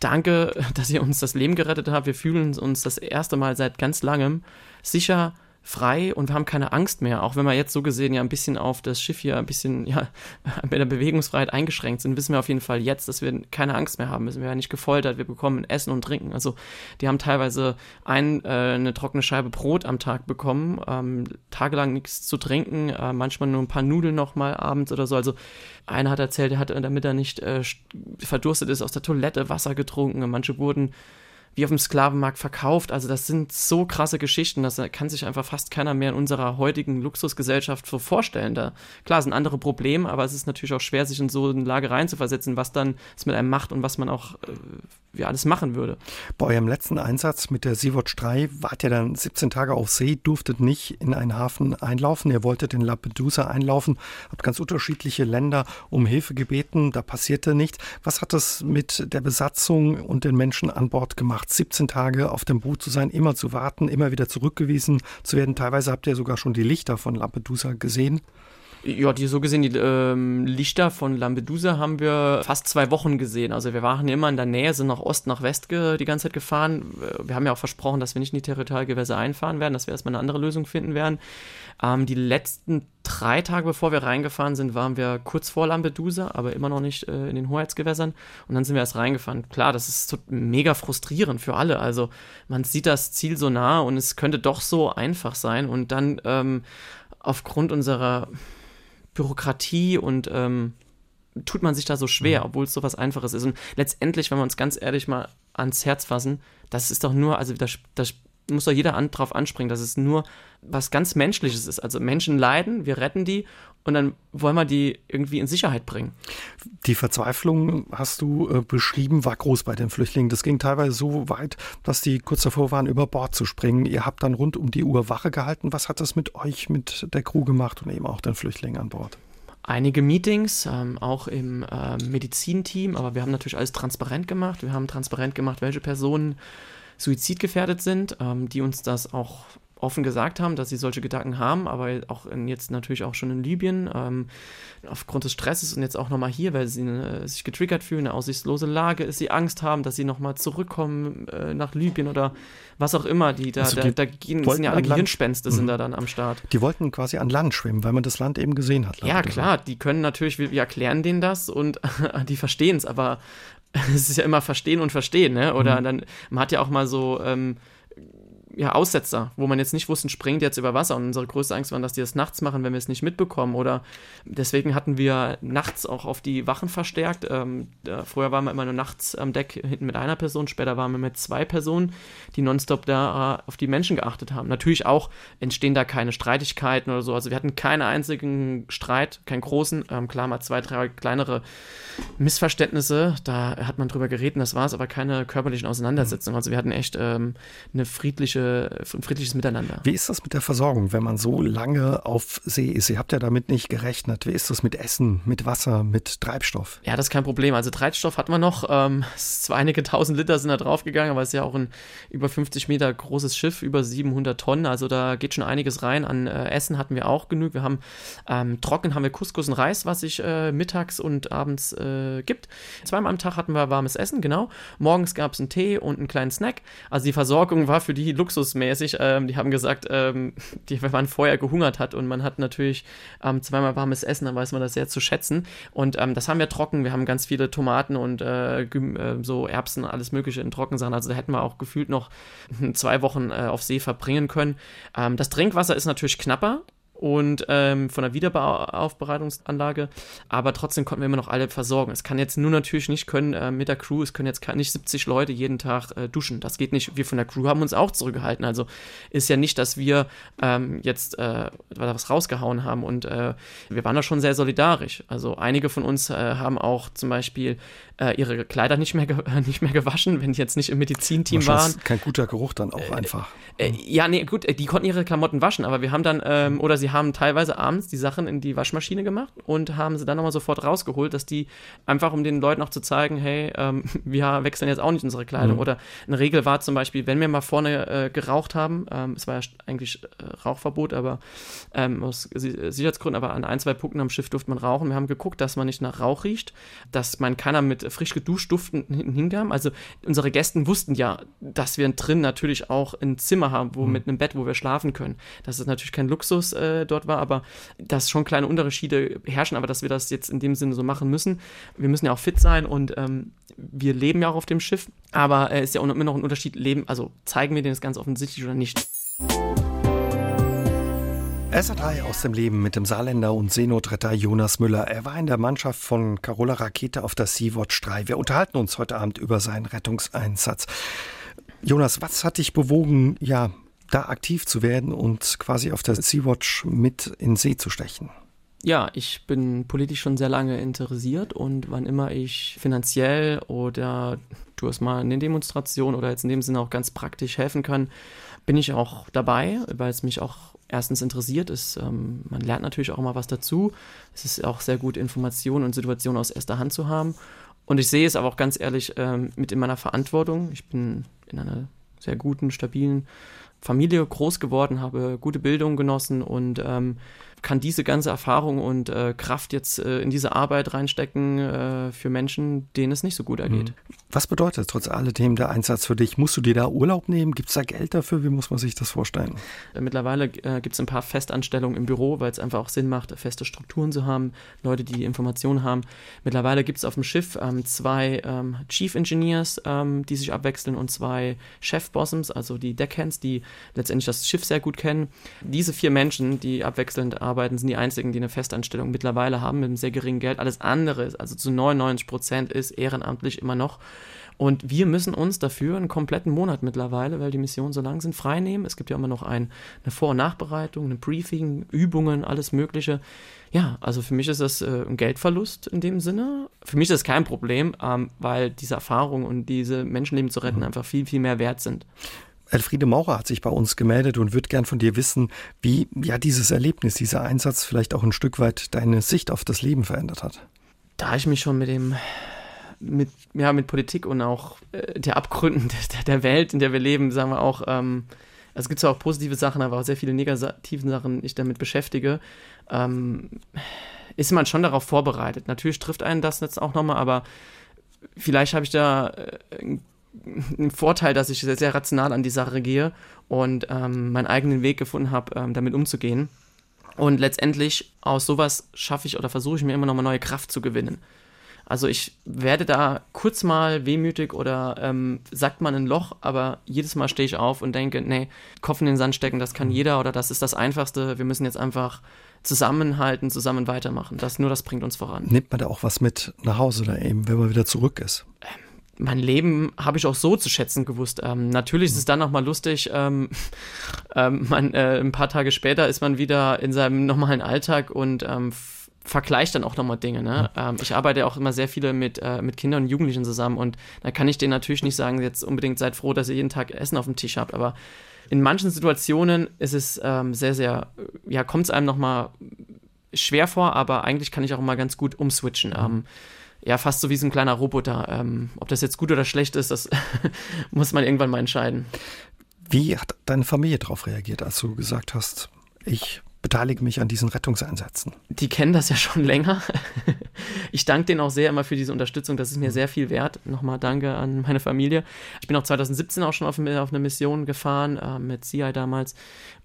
danke, dass ihr uns das Leben gerettet habt, wir fühlen uns das erste Mal seit ganz langem sicher, frei und wir haben keine Angst mehr. Auch wenn wir jetzt so gesehen ja ein bisschen auf das Schiff hier ein bisschen ja mit der Bewegungsfreiheit eingeschränkt sind, wissen wir auf jeden Fall jetzt, dass wir keine Angst mehr haben müssen. Wir werden nicht gefoltert, wir bekommen Essen und Trinken. Also die haben teilweise ein, äh, eine trockene Scheibe Brot am Tag bekommen, ähm, tagelang nichts zu trinken, äh, manchmal nur ein paar Nudeln noch mal abends oder so. Also einer hat erzählt, er hat, damit er nicht äh, verdurstet ist, aus der Toilette Wasser getrunken. Manche wurden wie auf dem Sklavenmarkt verkauft. Also das sind so krasse Geschichten, das kann sich einfach fast keiner mehr in unserer heutigen Luxusgesellschaft so vorstellen. Da, klar, sind andere Probleme, aber es ist natürlich auch schwer, sich in so eine Lage reinzuversetzen, was dann es mit einem macht und was man auch äh, ja, alles machen würde. Bei eurem letzten Einsatz mit der Sea-Watch 3 wart ihr dann 17 Tage auf See, durftet nicht in einen Hafen einlaufen. Ihr wolltet in Lampedusa einlaufen, habt ganz unterschiedliche Länder um Hilfe gebeten, da passierte nichts. Was hat das mit der Besatzung und den Menschen an Bord gemacht? 17 Tage auf dem Boot zu sein, immer zu warten, immer wieder zurückgewiesen zu werden. Teilweise habt ihr sogar schon die Lichter von Lampedusa gesehen. Ja, die so gesehen, die ähm, Lichter von Lampedusa haben wir fast zwei Wochen gesehen. Also wir waren immer in der Nähe, sind nach Ost, nach West die ganze Zeit gefahren. Wir haben ja auch versprochen, dass wir nicht in die Territorialgewässer einfahren werden, dass wir erstmal eine andere Lösung finden werden. Ähm, die letzten drei Tage, bevor wir reingefahren sind, waren wir kurz vor Lampedusa, aber immer noch nicht äh, in den Hoheitsgewässern. Und dann sind wir erst reingefahren. Klar, das ist mega frustrierend für alle. Also man sieht das Ziel so nah und es könnte doch so einfach sein. Und dann ähm, aufgrund unserer Bürokratie und ähm, tut man sich da so schwer, mhm. obwohl es so was Einfaches ist. Und letztendlich, wenn wir uns ganz ehrlich mal ans Herz fassen, das ist doch nur, also das, das muss doch jeder an, drauf anspringen, dass es nur was ganz Menschliches ist. Also Menschen leiden, wir retten die und dann wollen wir die irgendwie in Sicherheit bringen. Die Verzweiflung, hast du äh, beschrieben, war groß bei den Flüchtlingen. Das ging teilweise so weit, dass die kurz davor waren, über Bord zu springen. Ihr habt dann rund um die Uhr Wache gehalten. Was hat das mit euch, mit der Crew gemacht und eben auch den Flüchtlingen an Bord? einige Meetings, ähm, auch im äh, Medizinteam, aber wir haben natürlich alles transparent gemacht. Wir haben transparent gemacht, welche Personen suizidgefährdet sind, ähm, die uns das auch offen gesagt haben, dass sie solche Gedanken haben, aber auch in, jetzt natürlich auch schon in Libyen, ähm, aufgrund des Stresses und jetzt auch nochmal hier, weil sie äh, sich getriggert fühlen, eine aussichtslose Lage ist, sie Angst haben, dass sie nochmal zurückkommen äh, nach Libyen oder was auch immer, die da, also die da, da gehen, sind ja alle Gehirnspenste, sind mhm. da dann am Start. Die wollten quasi an Land schwimmen, weil man das Land eben gesehen hat. Ja, klar, die können natürlich, wir, wir erklären denen das und die verstehen es, aber es ist ja immer verstehen und verstehen, ne? Oder mhm. dann, man hat ja auch mal so, ähm, ja, Aussetzer, wo man jetzt nicht wusste, springt jetzt über Wasser. Und unsere größte Angst war, dass die das nachts machen, wenn wir es nicht mitbekommen. Oder deswegen hatten wir nachts auch auf die Wachen verstärkt. Ähm, vorher waren wir immer nur nachts am Deck hinten mit einer Person, später waren wir mit zwei Personen, die nonstop da äh, auf die Menschen geachtet haben. Natürlich auch entstehen da keine Streitigkeiten oder so. Also wir hatten keinen einzigen Streit, keinen großen. Ähm, klar, mal zwei, drei kleinere Missverständnisse. Da hat man drüber geredet, das war es, aber keine körperlichen Auseinandersetzungen. Also wir hatten echt ähm, eine friedliche friedliche, friedliches Miteinander. Wie ist das mit der Versorgung, wenn man so lange auf See ist? Ihr habt ja damit nicht gerechnet. Wie ist das mit Essen, mit Wasser, mit Treibstoff? Ja, das ist kein Problem. Also Treibstoff hat man noch. Ähm, zwar einige tausend Liter sind da draufgegangen, aber es ist ja auch ein über 50 Meter großes Schiff, über 700 Tonnen. Also da geht schon einiges rein. An äh, Essen hatten wir auch genug. Wir haben ähm, trocken haben wir Couscous und Reis, was sich äh, mittags und abends äh, gibt. Zweimal am Tag hatten wir warmes Essen, genau. Morgens gab es einen Tee und einen kleinen Snack. Also die Versorgung war für die Luxus luxusmäßig. Ähm, die haben gesagt, ähm, die, wenn man vorher gehungert hat und man hat natürlich ähm, zweimal warmes Essen, dann weiß man das sehr zu schätzen. Und ähm, das haben wir trocken. Wir haben ganz viele Tomaten und äh, äh, so Erbsen, alles Mögliche in Trockensachen. Also da hätten wir auch gefühlt noch zwei Wochen äh, auf See verbringen können. Ähm, das Trinkwasser ist natürlich knapper und ähm, von der Wiederaufbereitungsanlage, aber trotzdem konnten wir immer noch alle versorgen. Es kann jetzt nur natürlich nicht können äh, mit der Crew, es können jetzt nicht 70 Leute jeden Tag äh, duschen. Das geht nicht. Wir von der Crew haben uns auch zurückgehalten. Also ist ja nicht, dass wir ähm, jetzt äh, was rausgehauen haben und äh, wir waren da schon sehr solidarisch. Also einige von uns äh, haben auch zum Beispiel äh, ihre Kleider nicht mehr, nicht mehr gewaschen, wenn die jetzt nicht im Medizinteam waren. Kein guter Geruch dann auch einfach. ja, nee, gut, die konnten ihre Klamotten waschen, aber wir haben dann, ähm, oder sie haben teilweise abends die Sachen in die Waschmaschine gemacht und haben sie dann nochmal sofort rausgeholt, dass die einfach, um den Leuten auch zu zeigen, hey, ähm, wir wechseln jetzt auch nicht unsere Kleidung. Mhm. Oder eine Regel war zum Beispiel, wenn wir mal vorne äh, geraucht haben, ähm, es war ja eigentlich äh, Rauchverbot, aber ähm, aus Sicherheitsgründen, aber an ein, zwei Punkten am Schiff durfte man rauchen. Wir haben geguckt, dass man nicht nach Rauch riecht, dass man keiner mit frisch geduscht Duften hingam. Also unsere Gästen wussten ja, dass wir drin natürlich auch ein Zimmer haben, wo mhm. mit einem Bett, wo wir schlafen können. Das ist natürlich kein Luxus äh, dort war, aber dass schon kleine Unterschiede herrschen, aber dass wir das jetzt in dem Sinne so machen müssen. Wir müssen ja auch fit sein und ähm, wir leben ja auch auf dem Schiff, aber es äh, ist ja immer noch ein Unterschied, leben, also zeigen wir denen das ganz offensichtlich oder nicht. SA3 aus dem Leben mit dem Saarländer und Seenotretter Jonas Müller. Er war in der Mannschaft von Carola Rakete auf der Sea-Watch 3. Wir unterhalten uns heute Abend über seinen Rettungseinsatz. Jonas, was hat dich bewogen, ja, da aktiv zu werden und quasi auf der Sea-Watch mit in See zu stechen? Ja, ich bin politisch schon sehr lange interessiert und wann immer ich finanziell oder du es mal in den Demonstrationen oder jetzt in dem Sinne auch ganz praktisch helfen kann, bin ich auch dabei, weil es mich auch erstens interessiert ist. Ähm, man lernt natürlich auch immer was dazu. Es ist auch sehr gut, Informationen und Situationen aus erster Hand zu haben. Und ich sehe es aber auch ganz ehrlich ähm, mit in meiner Verantwortung. Ich bin in einer sehr guten, stabilen Familie groß geworden, habe gute Bildung genossen und ähm, kann diese ganze Erfahrung und äh, Kraft jetzt äh, in diese Arbeit reinstecken äh, für Menschen, denen es nicht so gut ergeht. Mhm. Was bedeutet trotz alledem der Einsatz für dich? Musst du dir da Urlaub nehmen? Gibt es da Geld dafür? Wie muss man sich das vorstellen? Äh, mittlerweile äh, gibt es ein paar Festanstellungen im Büro, weil es einfach auch Sinn macht, feste Strukturen zu haben, Leute, die Informationen haben. Mittlerweile gibt es auf dem Schiff ähm, zwei ähm, Chief Engineers, ähm, die sich abwechseln und zwei Chef Bossoms, also die Deckhands, die letztendlich das Schiff sehr gut kennen. Diese vier Menschen, die abwechselnd arbeiten, sind die einzigen, die eine Festanstellung mittlerweile haben mit einem sehr geringen Geld. Alles andere, also zu 99 Prozent, ist ehrenamtlich immer noch. Und wir müssen uns dafür einen kompletten Monat mittlerweile, weil die Missionen so lang sind, freinehmen. Es gibt ja immer noch ein, eine Vor- und Nachbereitung, ein Briefing, Übungen, alles Mögliche. Ja, also für mich ist das äh, ein Geldverlust in dem Sinne. Für mich ist das kein Problem, ähm, weil diese Erfahrung und diese Menschenleben zu retten mhm. einfach viel, viel mehr wert sind. Elfriede Maurer hat sich bei uns gemeldet und wird gern von dir wissen, wie ja dieses Erlebnis, dieser Einsatz vielleicht auch ein Stück weit deine Sicht auf das Leben verändert hat. Da ich mich schon mit dem mit, ja, mit Politik und auch äh, der Abgründen der, der, Welt, in der wir leben, sagen wir auch, ähm, es gibt zwar auch positive Sachen, aber auch sehr viele negative Sachen, ich damit beschäftige, ähm, ist man schon darauf vorbereitet. Natürlich trifft einen das jetzt auch nochmal, aber vielleicht habe ich da äh, einen Vorteil, dass ich sehr, sehr rational an die Sache gehe und ähm, meinen eigenen Weg gefunden habe, ähm, damit umzugehen. Und letztendlich aus sowas schaffe ich oder versuche ich mir immer noch mal neue Kraft zu gewinnen. Also ich werde da kurz mal wehmütig oder ähm, sagt man ein Loch, aber jedes Mal stehe ich auf und denke, nee, Kopf in den Sand stecken, das kann mhm. jeder oder das ist das Einfachste. Wir müssen jetzt einfach zusammenhalten, zusammen weitermachen. Das, nur das bringt uns voran. Nimmt man da auch was mit nach Hause oder eben, wenn man wieder zurück ist? Ähm, mein Leben habe ich auch so zu schätzen gewusst. Ähm, natürlich ist es dann nochmal lustig, ähm, ähm, man, äh, ein paar Tage später ist man wieder in seinem normalen Alltag und ähm, vergleicht dann auch nochmal Dinge. Ne? Ähm, ich arbeite auch immer sehr viele mit, äh, mit Kindern und Jugendlichen zusammen und da kann ich denen natürlich nicht sagen, jetzt unbedingt seid froh, dass ihr jeden Tag Essen auf dem Tisch habt, aber in manchen Situationen ist es ähm, sehr, sehr, ja, kommt es einem nochmal schwer vor, aber eigentlich kann ich auch immer ganz gut umswitchen. Mhm ja, fast so wie so ein kleiner Roboter. Ähm, ob das jetzt gut oder schlecht ist, das muss man irgendwann mal entscheiden. Wie hat deine Familie darauf reagiert, als du gesagt hast, ich beteilige mich an diesen Rettungseinsätzen? Die kennen das ja schon länger. ich danke denen auch sehr immer für diese Unterstützung. Das ist mir mhm. sehr viel wert. Nochmal danke an meine Familie. Ich bin auch 2017 auch schon auf, auf eine Mission gefahren, äh, mit CI damals.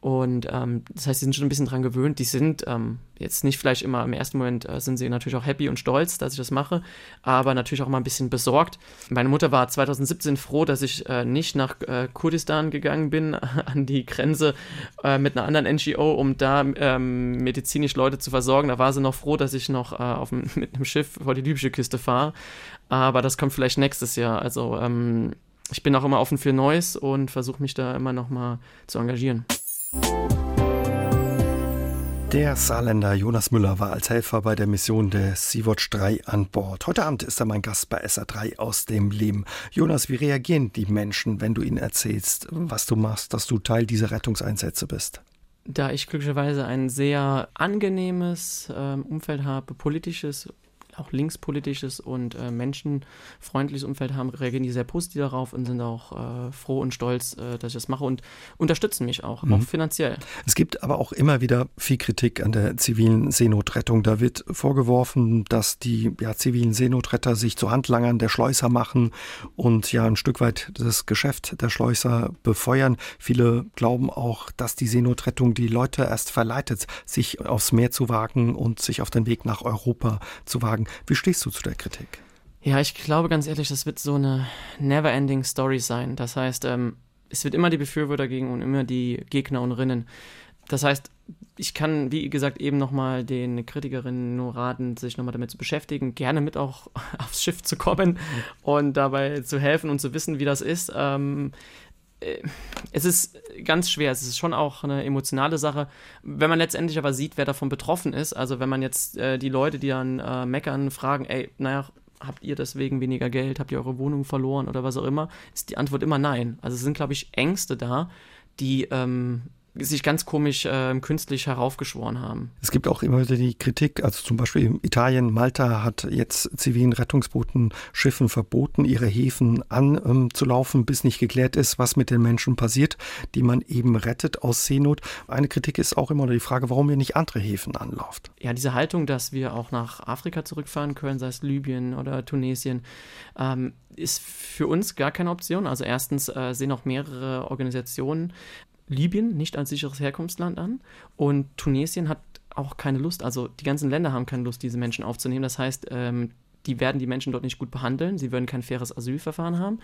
Und ähm, das heißt, sie sind schon ein bisschen dran gewöhnt. Die sind ähm, jetzt nicht vielleicht immer im ersten Moment, äh, sind sie natürlich auch happy und stolz, dass ich das mache, aber natürlich auch mal ein bisschen besorgt. Meine Mutter war 2017 froh, dass ich äh, nicht nach äh, Kurdistan gegangen bin, an die Grenze äh, mit einer anderen NGO, um da ähm, medizinisch Leute zu versorgen. Da war sie noch froh, dass ich noch äh, auf, mit einem Schiff vor die libysche Küste fahre. Aber das kommt vielleicht nächstes Jahr. Also ähm, ich bin auch immer offen für Neues und versuche mich da immer noch mal zu engagieren. Der Saarländer Jonas Müller war als Helfer bei der Mission der Sea-Watch 3 an Bord. Heute Abend ist er mein Gast bei SA3 aus dem Leben. Jonas, wie reagieren die Menschen, wenn du ihnen erzählst, was du machst, dass du Teil dieser Rettungseinsätze bist? Da ich glücklicherweise ein sehr angenehmes äh, Umfeld habe, politisches auch linkspolitisches und äh, menschenfreundliches Umfeld haben, reagieren die sehr positiv darauf und sind auch äh, froh und stolz, äh, dass ich das mache und unterstützen mich auch, mhm. auch finanziell. Es gibt aber auch immer wieder viel Kritik an der zivilen Seenotrettung. Da wird vorgeworfen, dass die ja, zivilen Seenotretter sich zu Handlangern der Schleuser machen und ja ein Stück weit das Geschäft der Schleuser befeuern. Viele glauben auch, dass die Seenotrettung die Leute erst verleitet, sich aufs Meer zu wagen und sich auf den Weg nach Europa zu wagen. Wie stehst du zu der Kritik? Ja, ich glaube ganz ehrlich, das wird so eine never-ending Story sein. Das heißt, ähm, es wird immer die Befürworter gegen und immer die Gegner und Rinnen. Das heißt, ich kann, wie gesagt, eben nochmal den Kritikerinnen nur raten, sich nochmal damit zu beschäftigen, gerne mit auch aufs Schiff zu kommen und dabei zu helfen und zu wissen, wie das ist. Ähm, äh, es ist ganz schwer. Es ist schon auch eine emotionale Sache. Wenn man letztendlich aber sieht, wer davon betroffen ist, also wenn man jetzt äh, die Leute, die dann äh, meckern, fragen, ey, naja, habt ihr deswegen weniger Geld, habt ihr eure Wohnung verloren oder was auch immer, ist die Antwort immer nein. Also es sind, glaube ich, Ängste da, die ähm, sich ganz komisch äh, künstlich heraufgeschworen haben. Es gibt auch immer wieder die Kritik, also zum Beispiel Italien, Malta hat jetzt zivilen Rettungsbooten, Schiffen verboten, ihre Häfen anzulaufen, ähm, bis nicht geklärt ist, was mit den Menschen passiert, die man eben rettet aus Seenot. Eine Kritik ist auch immer die Frage, warum ihr nicht andere Häfen anlauft. Ja, diese Haltung, dass wir auch nach Afrika zurückfahren können, sei es Libyen oder Tunesien, ähm, ist für uns gar keine Option. Also erstens äh, sehen auch mehrere Organisationen Libyen nicht als sicheres Herkunftsland an und Tunesien hat auch keine Lust, also die ganzen Länder haben keine Lust, diese Menschen aufzunehmen. Das heißt, ähm, die werden die Menschen dort nicht gut behandeln, sie würden kein faires Asylverfahren haben.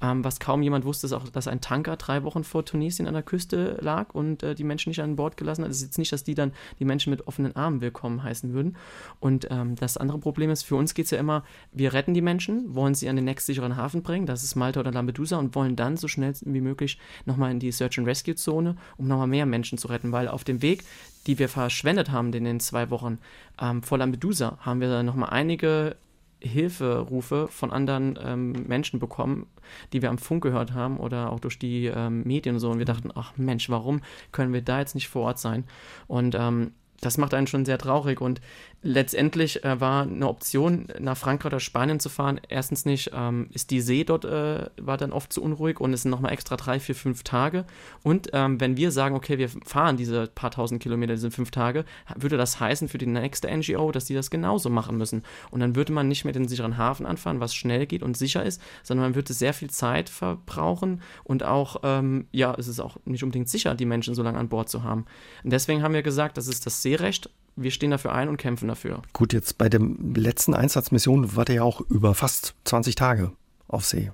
Ähm, was kaum jemand wusste, ist auch, dass ein Tanker drei Wochen vor Tunesien an der Küste lag und äh, die Menschen nicht an Bord gelassen hat. Es ist jetzt nicht, dass die dann die Menschen mit offenen Armen willkommen heißen würden. Und ähm, das andere Problem ist, für uns geht es ja immer, wir retten die Menschen, wollen sie an den nächstsicheren Hafen bringen, das ist Malta oder Lampedusa, und wollen dann so schnell wie möglich nochmal in die Search-and-Rescue-Zone, um nochmal mehr Menschen zu retten, weil auf dem Weg die wir verschwendet haben in den zwei Wochen ähm, vor Lampedusa, haben wir nochmal einige Hilferufe von anderen ähm, Menschen bekommen, die wir am Funk gehört haben oder auch durch die ähm, Medien und so. Und wir dachten, ach Mensch, warum können wir da jetzt nicht vor Ort sein? Und ähm, das macht einen schon sehr traurig. Und letztendlich äh, war eine Option, nach Frankreich oder Spanien zu fahren. Erstens nicht, ähm, ist die See dort, äh, war dann oft zu unruhig und es sind nochmal extra drei, vier, fünf Tage. Und ähm, wenn wir sagen, okay, wir fahren diese paar tausend Kilometer, diese fünf Tage, würde das heißen für die nächste NGO, dass die das genauso machen müssen. Und dann würde man nicht mehr den sicheren Hafen anfahren, was schnell geht und sicher ist, sondern man würde sehr viel Zeit verbrauchen und auch, ähm, ja, es ist auch nicht unbedingt sicher, die Menschen so lange an Bord zu haben. Und deswegen haben wir gesagt, das ist das Seerecht wir stehen dafür ein und kämpfen dafür. Gut, jetzt bei der letzten Einsatzmission war der ja auch über fast 20 Tage auf See.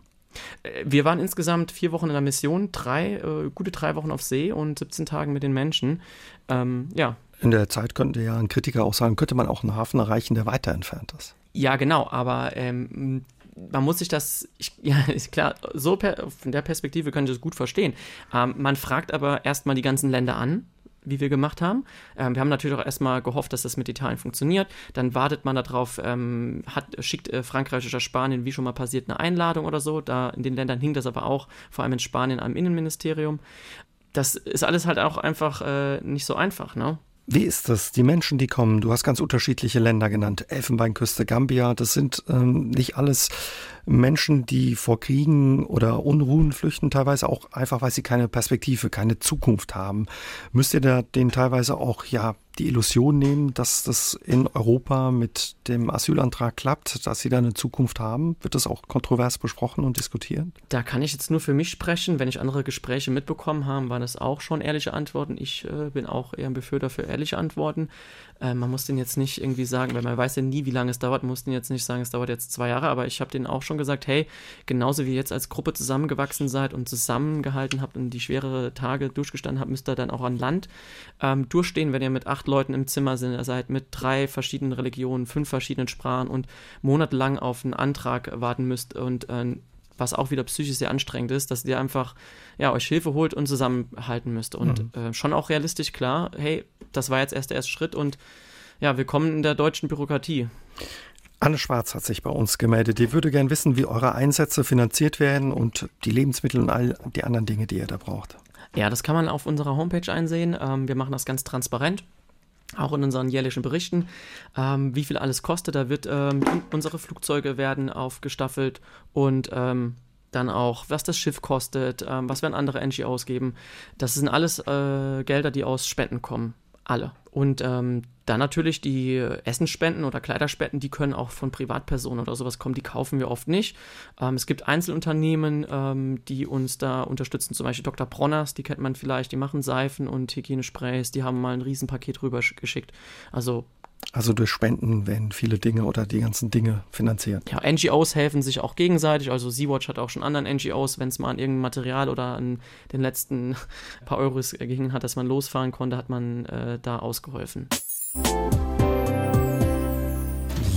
Äh, wir waren insgesamt vier Wochen in der Mission, drei, äh, gute drei Wochen auf See und 17 Tagen mit den Menschen. Ähm, ja. In der Zeit könnte ja ein Kritiker auch sagen, könnte man auch einen Hafen erreichen, der weiter entfernt ist. Ja, genau, aber ähm, man muss sich das, ich, ja, ist klar, so per, von der Perspektive kann ich das gut verstehen. Ähm, man fragt aber erstmal die ganzen Länder an, wie wir gemacht haben. Ähm, wir haben natürlich auch erstmal gehofft, dass das mit Italien funktioniert. Dann wartet man darauf, ähm, hat, schickt äh, Frankreich oder Spanien, wie schon mal passiert, eine Einladung oder so. Da in den Ländern hing das aber auch, vor allem in Spanien am Innenministerium. Das ist alles halt auch einfach äh, nicht so einfach, ne? Wie ist das? Die Menschen, die kommen, du hast ganz unterschiedliche Länder genannt, Elfenbeinküste, Gambia, das sind ähm, nicht alles Menschen, die vor Kriegen oder Unruhen flüchten, teilweise auch einfach, weil sie keine Perspektive, keine Zukunft haben. Müsst ihr da denen teilweise auch ja die Illusion nehmen, dass das in Europa mit dem Asylantrag klappt, dass sie da eine Zukunft haben? Wird das auch kontrovers besprochen und diskutiert? Da kann ich jetzt nur für mich sprechen. Wenn ich andere Gespräche mitbekommen habe, waren das auch schon ehrliche Antworten. Ich äh, bin auch eher ein Befürworter für ehrliche Antworten. Äh, man muss den jetzt nicht irgendwie sagen, weil man weiß ja nie, wie lange es dauert, man muss den jetzt nicht sagen, es dauert jetzt zwei Jahre, aber ich habe denen auch schon gesagt, hey, genauso wie ihr jetzt als Gruppe zusammengewachsen seid und zusammengehalten habt und die schwere Tage durchgestanden habt, müsst ihr dann auch an Land ähm, durchstehen, wenn ihr mit acht Leuten im Zimmer seid, mit drei verschiedenen Religionen, fünf verschiedenen Sprachen und monatelang auf einen Antrag warten müsst und äh, was auch wieder psychisch sehr anstrengend ist, dass ihr einfach ja, euch Hilfe holt und zusammenhalten müsst. Und mhm. äh, schon auch realistisch klar, hey, das war jetzt erst der erste Schritt und ja, willkommen in der deutschen Bürokratie. Anne Schwarz hat sich bei uns gemeldet. Die würde gern wissen, wie eure Einsätze finanziert werden und die Lebensmittel und all die anderen Dinge, die ihr da braucht. Ja, das kann man auf unserer Homepage einsehen. Ähm, wir machen das ganz transparent auch in unseren jährlichen Berichten, ähm, wie viel alles kostet. Da wird ähm, unsere Flugzeuge werden aufgestaffelt und ähm, dann auch, was das Schiff kostet, ähm, was werden andere NGOs geben. Das sind alles äh, Gelder, die aus Spenden kommen. Alle. Und ähm, dann natürlich die Essensspenden oder Kleiderspenden, die können auch von Privatpersonen oder sowas kommen, die kaufen wir oft nicht. Ähm, es gibt Einzelunternehmen, ähm, die uns da unterstützen, zum Beispiel Dr. Bronners, die kennt man vielleicht, die machen Seifen und Hygienesprays, die haben mal ein Riesenpaket rüber geschickt. Also also durch Spenden werden viele Dinge oder die ganzen Dinge finanziert. Ja, NGOs helfen sich auch gegenseitig. Also Sea-Watch hat auch schon anderen NGOs, wenn es mal an irgendein Material oder an den letzten paar Euros ging hat, dass man losfahren konnte, hat man äh, da ausgeholfen.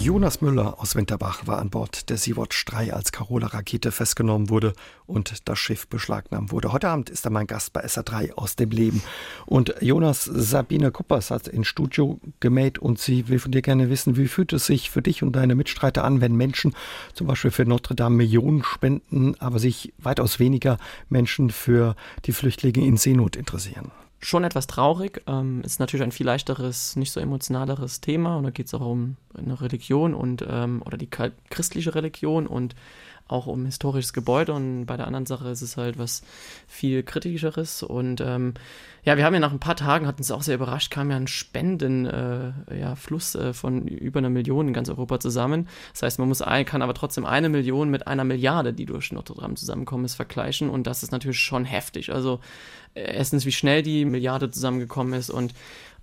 Jonas Müller aus Winterbach war an Bord der Sea-Watch 3, als Carola-Rakete festgenommen wurde und das Schiff beschlagnahmt wurde. Heute Abend ist er mein Gast bei SA3 aus dem Leben. Und Jonas, Sabine Kuppers hat ins Studio gemäht und sie will von dir gerne wissen, wie fühlt es sich für dich und deine Mitstreiter an, wenn Menschen zum Beispiel für Notre Dame Millionen spenden, aber sich weitaus weniger Menschen für die Flüchtlinge in Seenot interessieren? Schon etwas traurig. Ähm, ist natürlich ein viel leichteres, nicht so emotionaleres Thema. Und da geht es auch um eine Religion und ähm, oder die christliche Religion und auch um historisches Gebäude und bei der anderen Sache ist es halt was viel kritischeres und ähm, ja, wir haben ja nach ein paar Tagen, hatten es auch sehr überrascht, kam ja ein Spendenfluss äh, ja, äh, von über einer Million in ganz Europa zusammen. Das heißt, man muss ein, kann aber trotzdem eine Million mit einer Milliarde, die durch Notre Dame zusammenkommen ist, vergleichen und das ist natürlich schon heftig. Also äh, erstens, wie schnell die Milliarde zusammengekommen ist und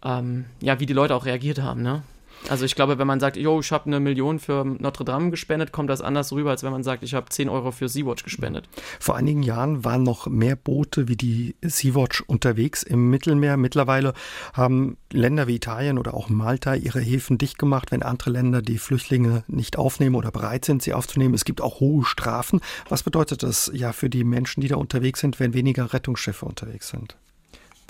ähm, ja, wie die Leute auch reagiert haben, ne? Also ich glaube, wenn man sagt, yo, ich habe eine Million für Notre Dame gespendet, kommt das anders rüber, als wenn man sagt, ich habe 10 Euro für Sea-Watch gespendet. Vor einigen Jahren waren noch mehr Boote wie die Sea-Watch unterwegs im Mittelmeer. Mittlerweile haben Länder wie Italien oder auch Malta ihre Häfen dicht gemacht, wenn andere Länder die Flüchtlinge nicht aufnehmen oder bereit sind, sie aufzunehmen. Es gibt auch hohe Strafen. Was bedeutet das ja für die Menschen, die da unterwegs sind, wenn weniger Rettungsschiffe unterwegs sind?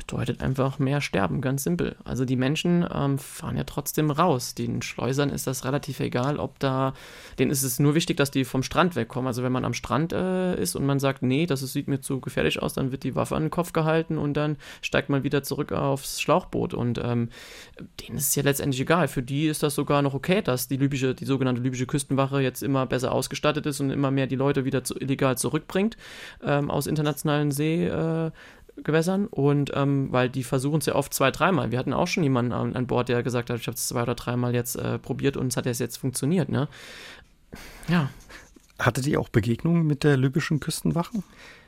Bedeutet einfach mehr Sterben, ganz simpel. Also die Menschen ähm, fahren ja trotzdem raus. Den Schleusern ist das relativ egal, ob da, denen ist es nur wichtig, dass die vom Strand wegkommen. Also wenn man am Strand äh, ist und man sagt, nee, das sieht mir zu gefährlich aus, dann wird die Waffe an den Kopf gehalten und dann steigt man wieder zurück aufs Schlauchboot. Und ähm, denen ist es ja letztendlich egal. Für die ist das sogar noch okay, dass die libysche, die sogenannte libysche Küstenwache jetzt immer besser ausgestattet ist und immer mehr die Leute wieder zu, illegal zurückbringt ähm, aus internationalen See. Äh, Gewässern und ähm, weil die versuchen es ja oft zwei, dreimal. Wir hatten auch schon jemanden an, an Bord, der gesagt hat, ich habe es zwei oder dreimal jetzt äh, probiert und es hat jetzt funktioniert. Ne? Ja. Hattet ihr auch Begegnungen mit der libyschen Küstenwache?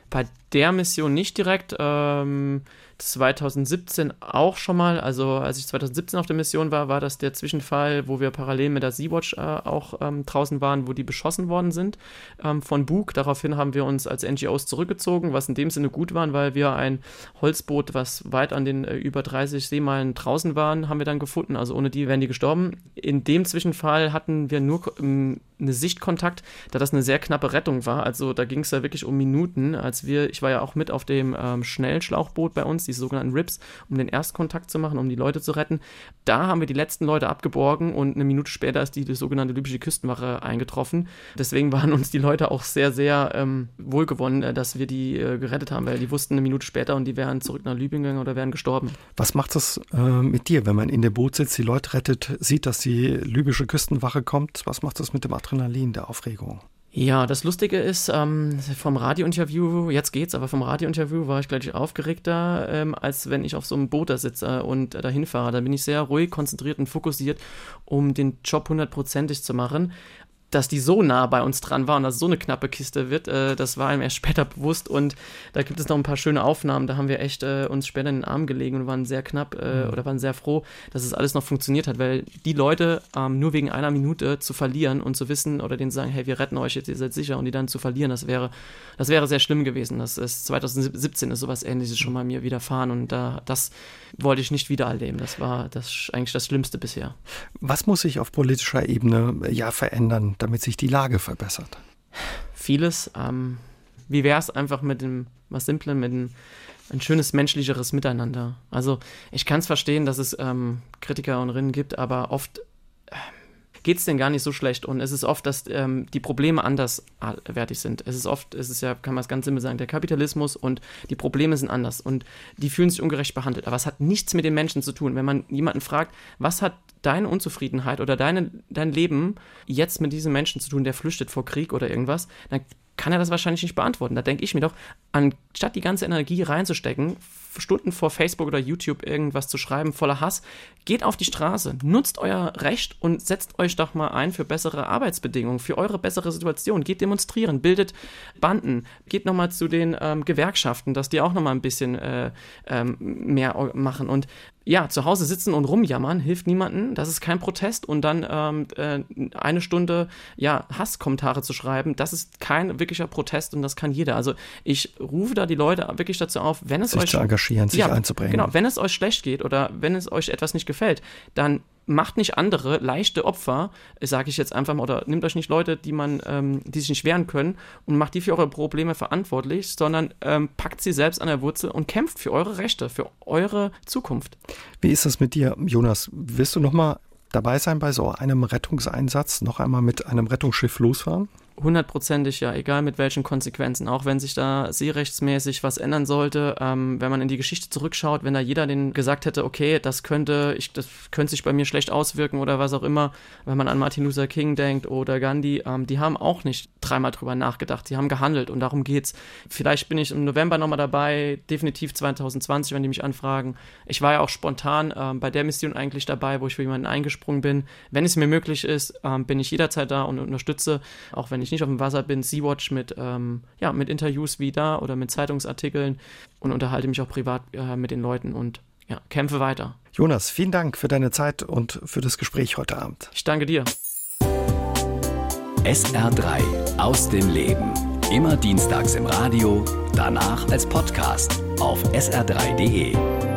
Bei der Mission nicht direkt. Ähm, 2017 auch schon mal, also als ich 2017 auf der Mission war, war das der Zwischenfall, wo wir parallel mit der Sea-Watch äh, auch ähm, draußen waren, wo die beschossen worden sind ähm, von Bug. Daraufhin haben wir uns als NGOs zurückgezogen, was in dem Sinne gut war, weil wir ein Holzboot, was weit an den äh, über 30 Seemeilen draußen waren, haben wir dann gefunden. Also ohne die wären die gestorben. In dem Zwischenfall hatten wir nur ähm, eine Sichtkontakt, da das eine sehr knappe Rettung war. Also da ging es ja wirklich um Minuten, als wir, ich war ja auch mit auf dem ähm, Schnellschlauchboot bei uns, diese sogenannten Rips, um den Erstkontakt zu machen, um die Leute zu retten. Da haben wir die letzten Leute abgeborgen und eine Minute später ist die, die sogenannte libysche Küstenwache eingetroffen. Deswegen waren uns die Leute auch sehr, sehr ähm, wohlgewonnen, äh, dass wir die äh, gerettet haben, weil die wussten eine Minute später und die wären zurück nach Libyen gegangen oder wären gestorben. Was macht das äh, mit dir, wenn man in dem Boot sitzt, die Leute rettet, sieht, dass die libysche Küstenwache kommt? Was macht das mit dem Adrenalin, der Aufregung? Ja, das Lustige ist, ähm, vom Radiointerview, jetzt geht's, aber vom Radiointerview war ich gleich aufgeregter, ähm, als wenn ich auf so einem Boot da sitze und äh, dahin fahre. Da bin ich sehr ruhig, konzentriert und fokussiert, um den Job hundertprozentig zu machen dass die so nah bei uns dran war und dass so eine knappe Kiste wird, äh, das war einem erst später bewusst. Und da gibt es noch ein paar schöne Aufnahmen. Da haben wir echt äh, uns später in den Arm gelegen und waren sehr knapp äh, mhm. oder waren sehr froh, dass es alles noch funktioniert hat, weil die Leute ähm, nur wegen einer Minute zu verlieren und zu wissen oder denen zu sagen, hey, wir retten euch jetzt, ihr seid sicher und die dann zu verlieren, das wäre, das wäre sehr schlimm gewesen. Das ist 2017 ist sowas ähnliches schon mal mir widerfahren und da, das wollte ich nicht wieder erleben. Das war das eigentlich das Schlimmste bisher. Was muss sich auf politischer Ebene ja verändern, damit sich die Lage verbessert? Vieles. Ähm, wie wäre es einfach mit dem was Simplen, mit dem ein schönes menschlicheres Miteinander. Also ich kann es verstehen, dass es ähm, Kritiker und Rinnen gibt, aber oft äh, geht es denn gar nicht so schlecht. Und es ist oft, dass ähm, die Probleme anderswertig sind. Es ist oft, es ist ja, kann man es ganz simpel sagen, der Kapitalismus und die Probleme sind anders und die fühlen sich ungerecht behandelt. Aber es hat nichts mit den Menschen zu tun. Wenn man jemanden fragt, was hat deine Unzufriedenheit oder deine, dein Leben jetzt mit diesem Menschen zu tun, der flüchtet vor Krieg oder irgendwas, dann kann er das wahrscheinlich nicht beantworten. Da denke ich mir doch, anstatt die ganze Energie reinzustecken, Stunden vor Facebook oder YouTube irgendwas zu schreiben voller Hass, geht auf die Straße, nutzt euer Recht und setzt euch doch mal ein für bessere Arbeitsbedingungen, für eure bessere Situation. Geht demonstrieren, bildet Banden, geht nochmal zu den ähm, Gewerkschaften, dass die auch nochmal ein bisschen äh, ähm, mehr machen. Und ja, zu Hause sitzen und rumjammern hilft niemandem. Das ist kein Protest. Und dann ähm, äh, eine Stunde ja, Hasskommentare zu schreiben, das ist kein wirklicher Protest und das kann jeder. Also ich rufe da die Leute wirklich dazu auf, wenn es sich euch. Zu engagieren, sich ja, einzubringen. Genau, wenn es euch schlecht geht oder wenn es euch etwas nicht gefällt, dann macht nicht andere leichte Opfer, sage ich jetzt einfach mal, oder nimmt euch nicht Leute, die man, ähm, die sich nicht wehren können und macht die für eure Probleme verantwortlich, sondern ähm, packt sie selbst an der Wurzel und kämpft für eure Rechte, für eure Zukunft. Wie ist das mit dir, Jonas? Willst du noch mal dabei sein bei so einem Rettungseinsatz, noch einmal mit einem Rettungsschiff losfahren? Hundertprozentig, ja, egal mit welchen Konsequenzen, auch wenn sich da seerechtsmäßig was ändern sollte, ähm, wenn man in die Geschichte zurückschaut, wenn da jeder den gesagt hätte, okay, das könnte, ich, das könnte sich bei mir schlecht auswirken oder was auch immer, wenn man an Martin Luther King denkt oder Gandhi, ähm, die haben auch nicht dreimal drüber nachgedacht, sie haben gehandelt und darum geht's. Vielleicht bin ich im November nochmal dabei, definitiv 2020, wenn die mich anfragen. Ich war ja auch spontan ähm, bei der Mission eigentlich dabei, wo ich für jemanden eingesprungen bin. Wenn es mir möglich ist, ähm, bin ich jederzeit da und unterstütze, auch wenn ich ich nicht auf dem Wasser bin, Sea-Watch mit, ähm, ja, mit Interviews wie da oder mit Zeitungsartikeln und unterhalte mich auch privat äh, mit den Leuten und ja, kämpfe weiter. Jonas, vielen Dank für deine Zeit und für das Gespräch heute Abend. Ich danke dir. SR3 aus dem Leben. Immer dienstags im Radio, danach als Podcast auf sr3.de.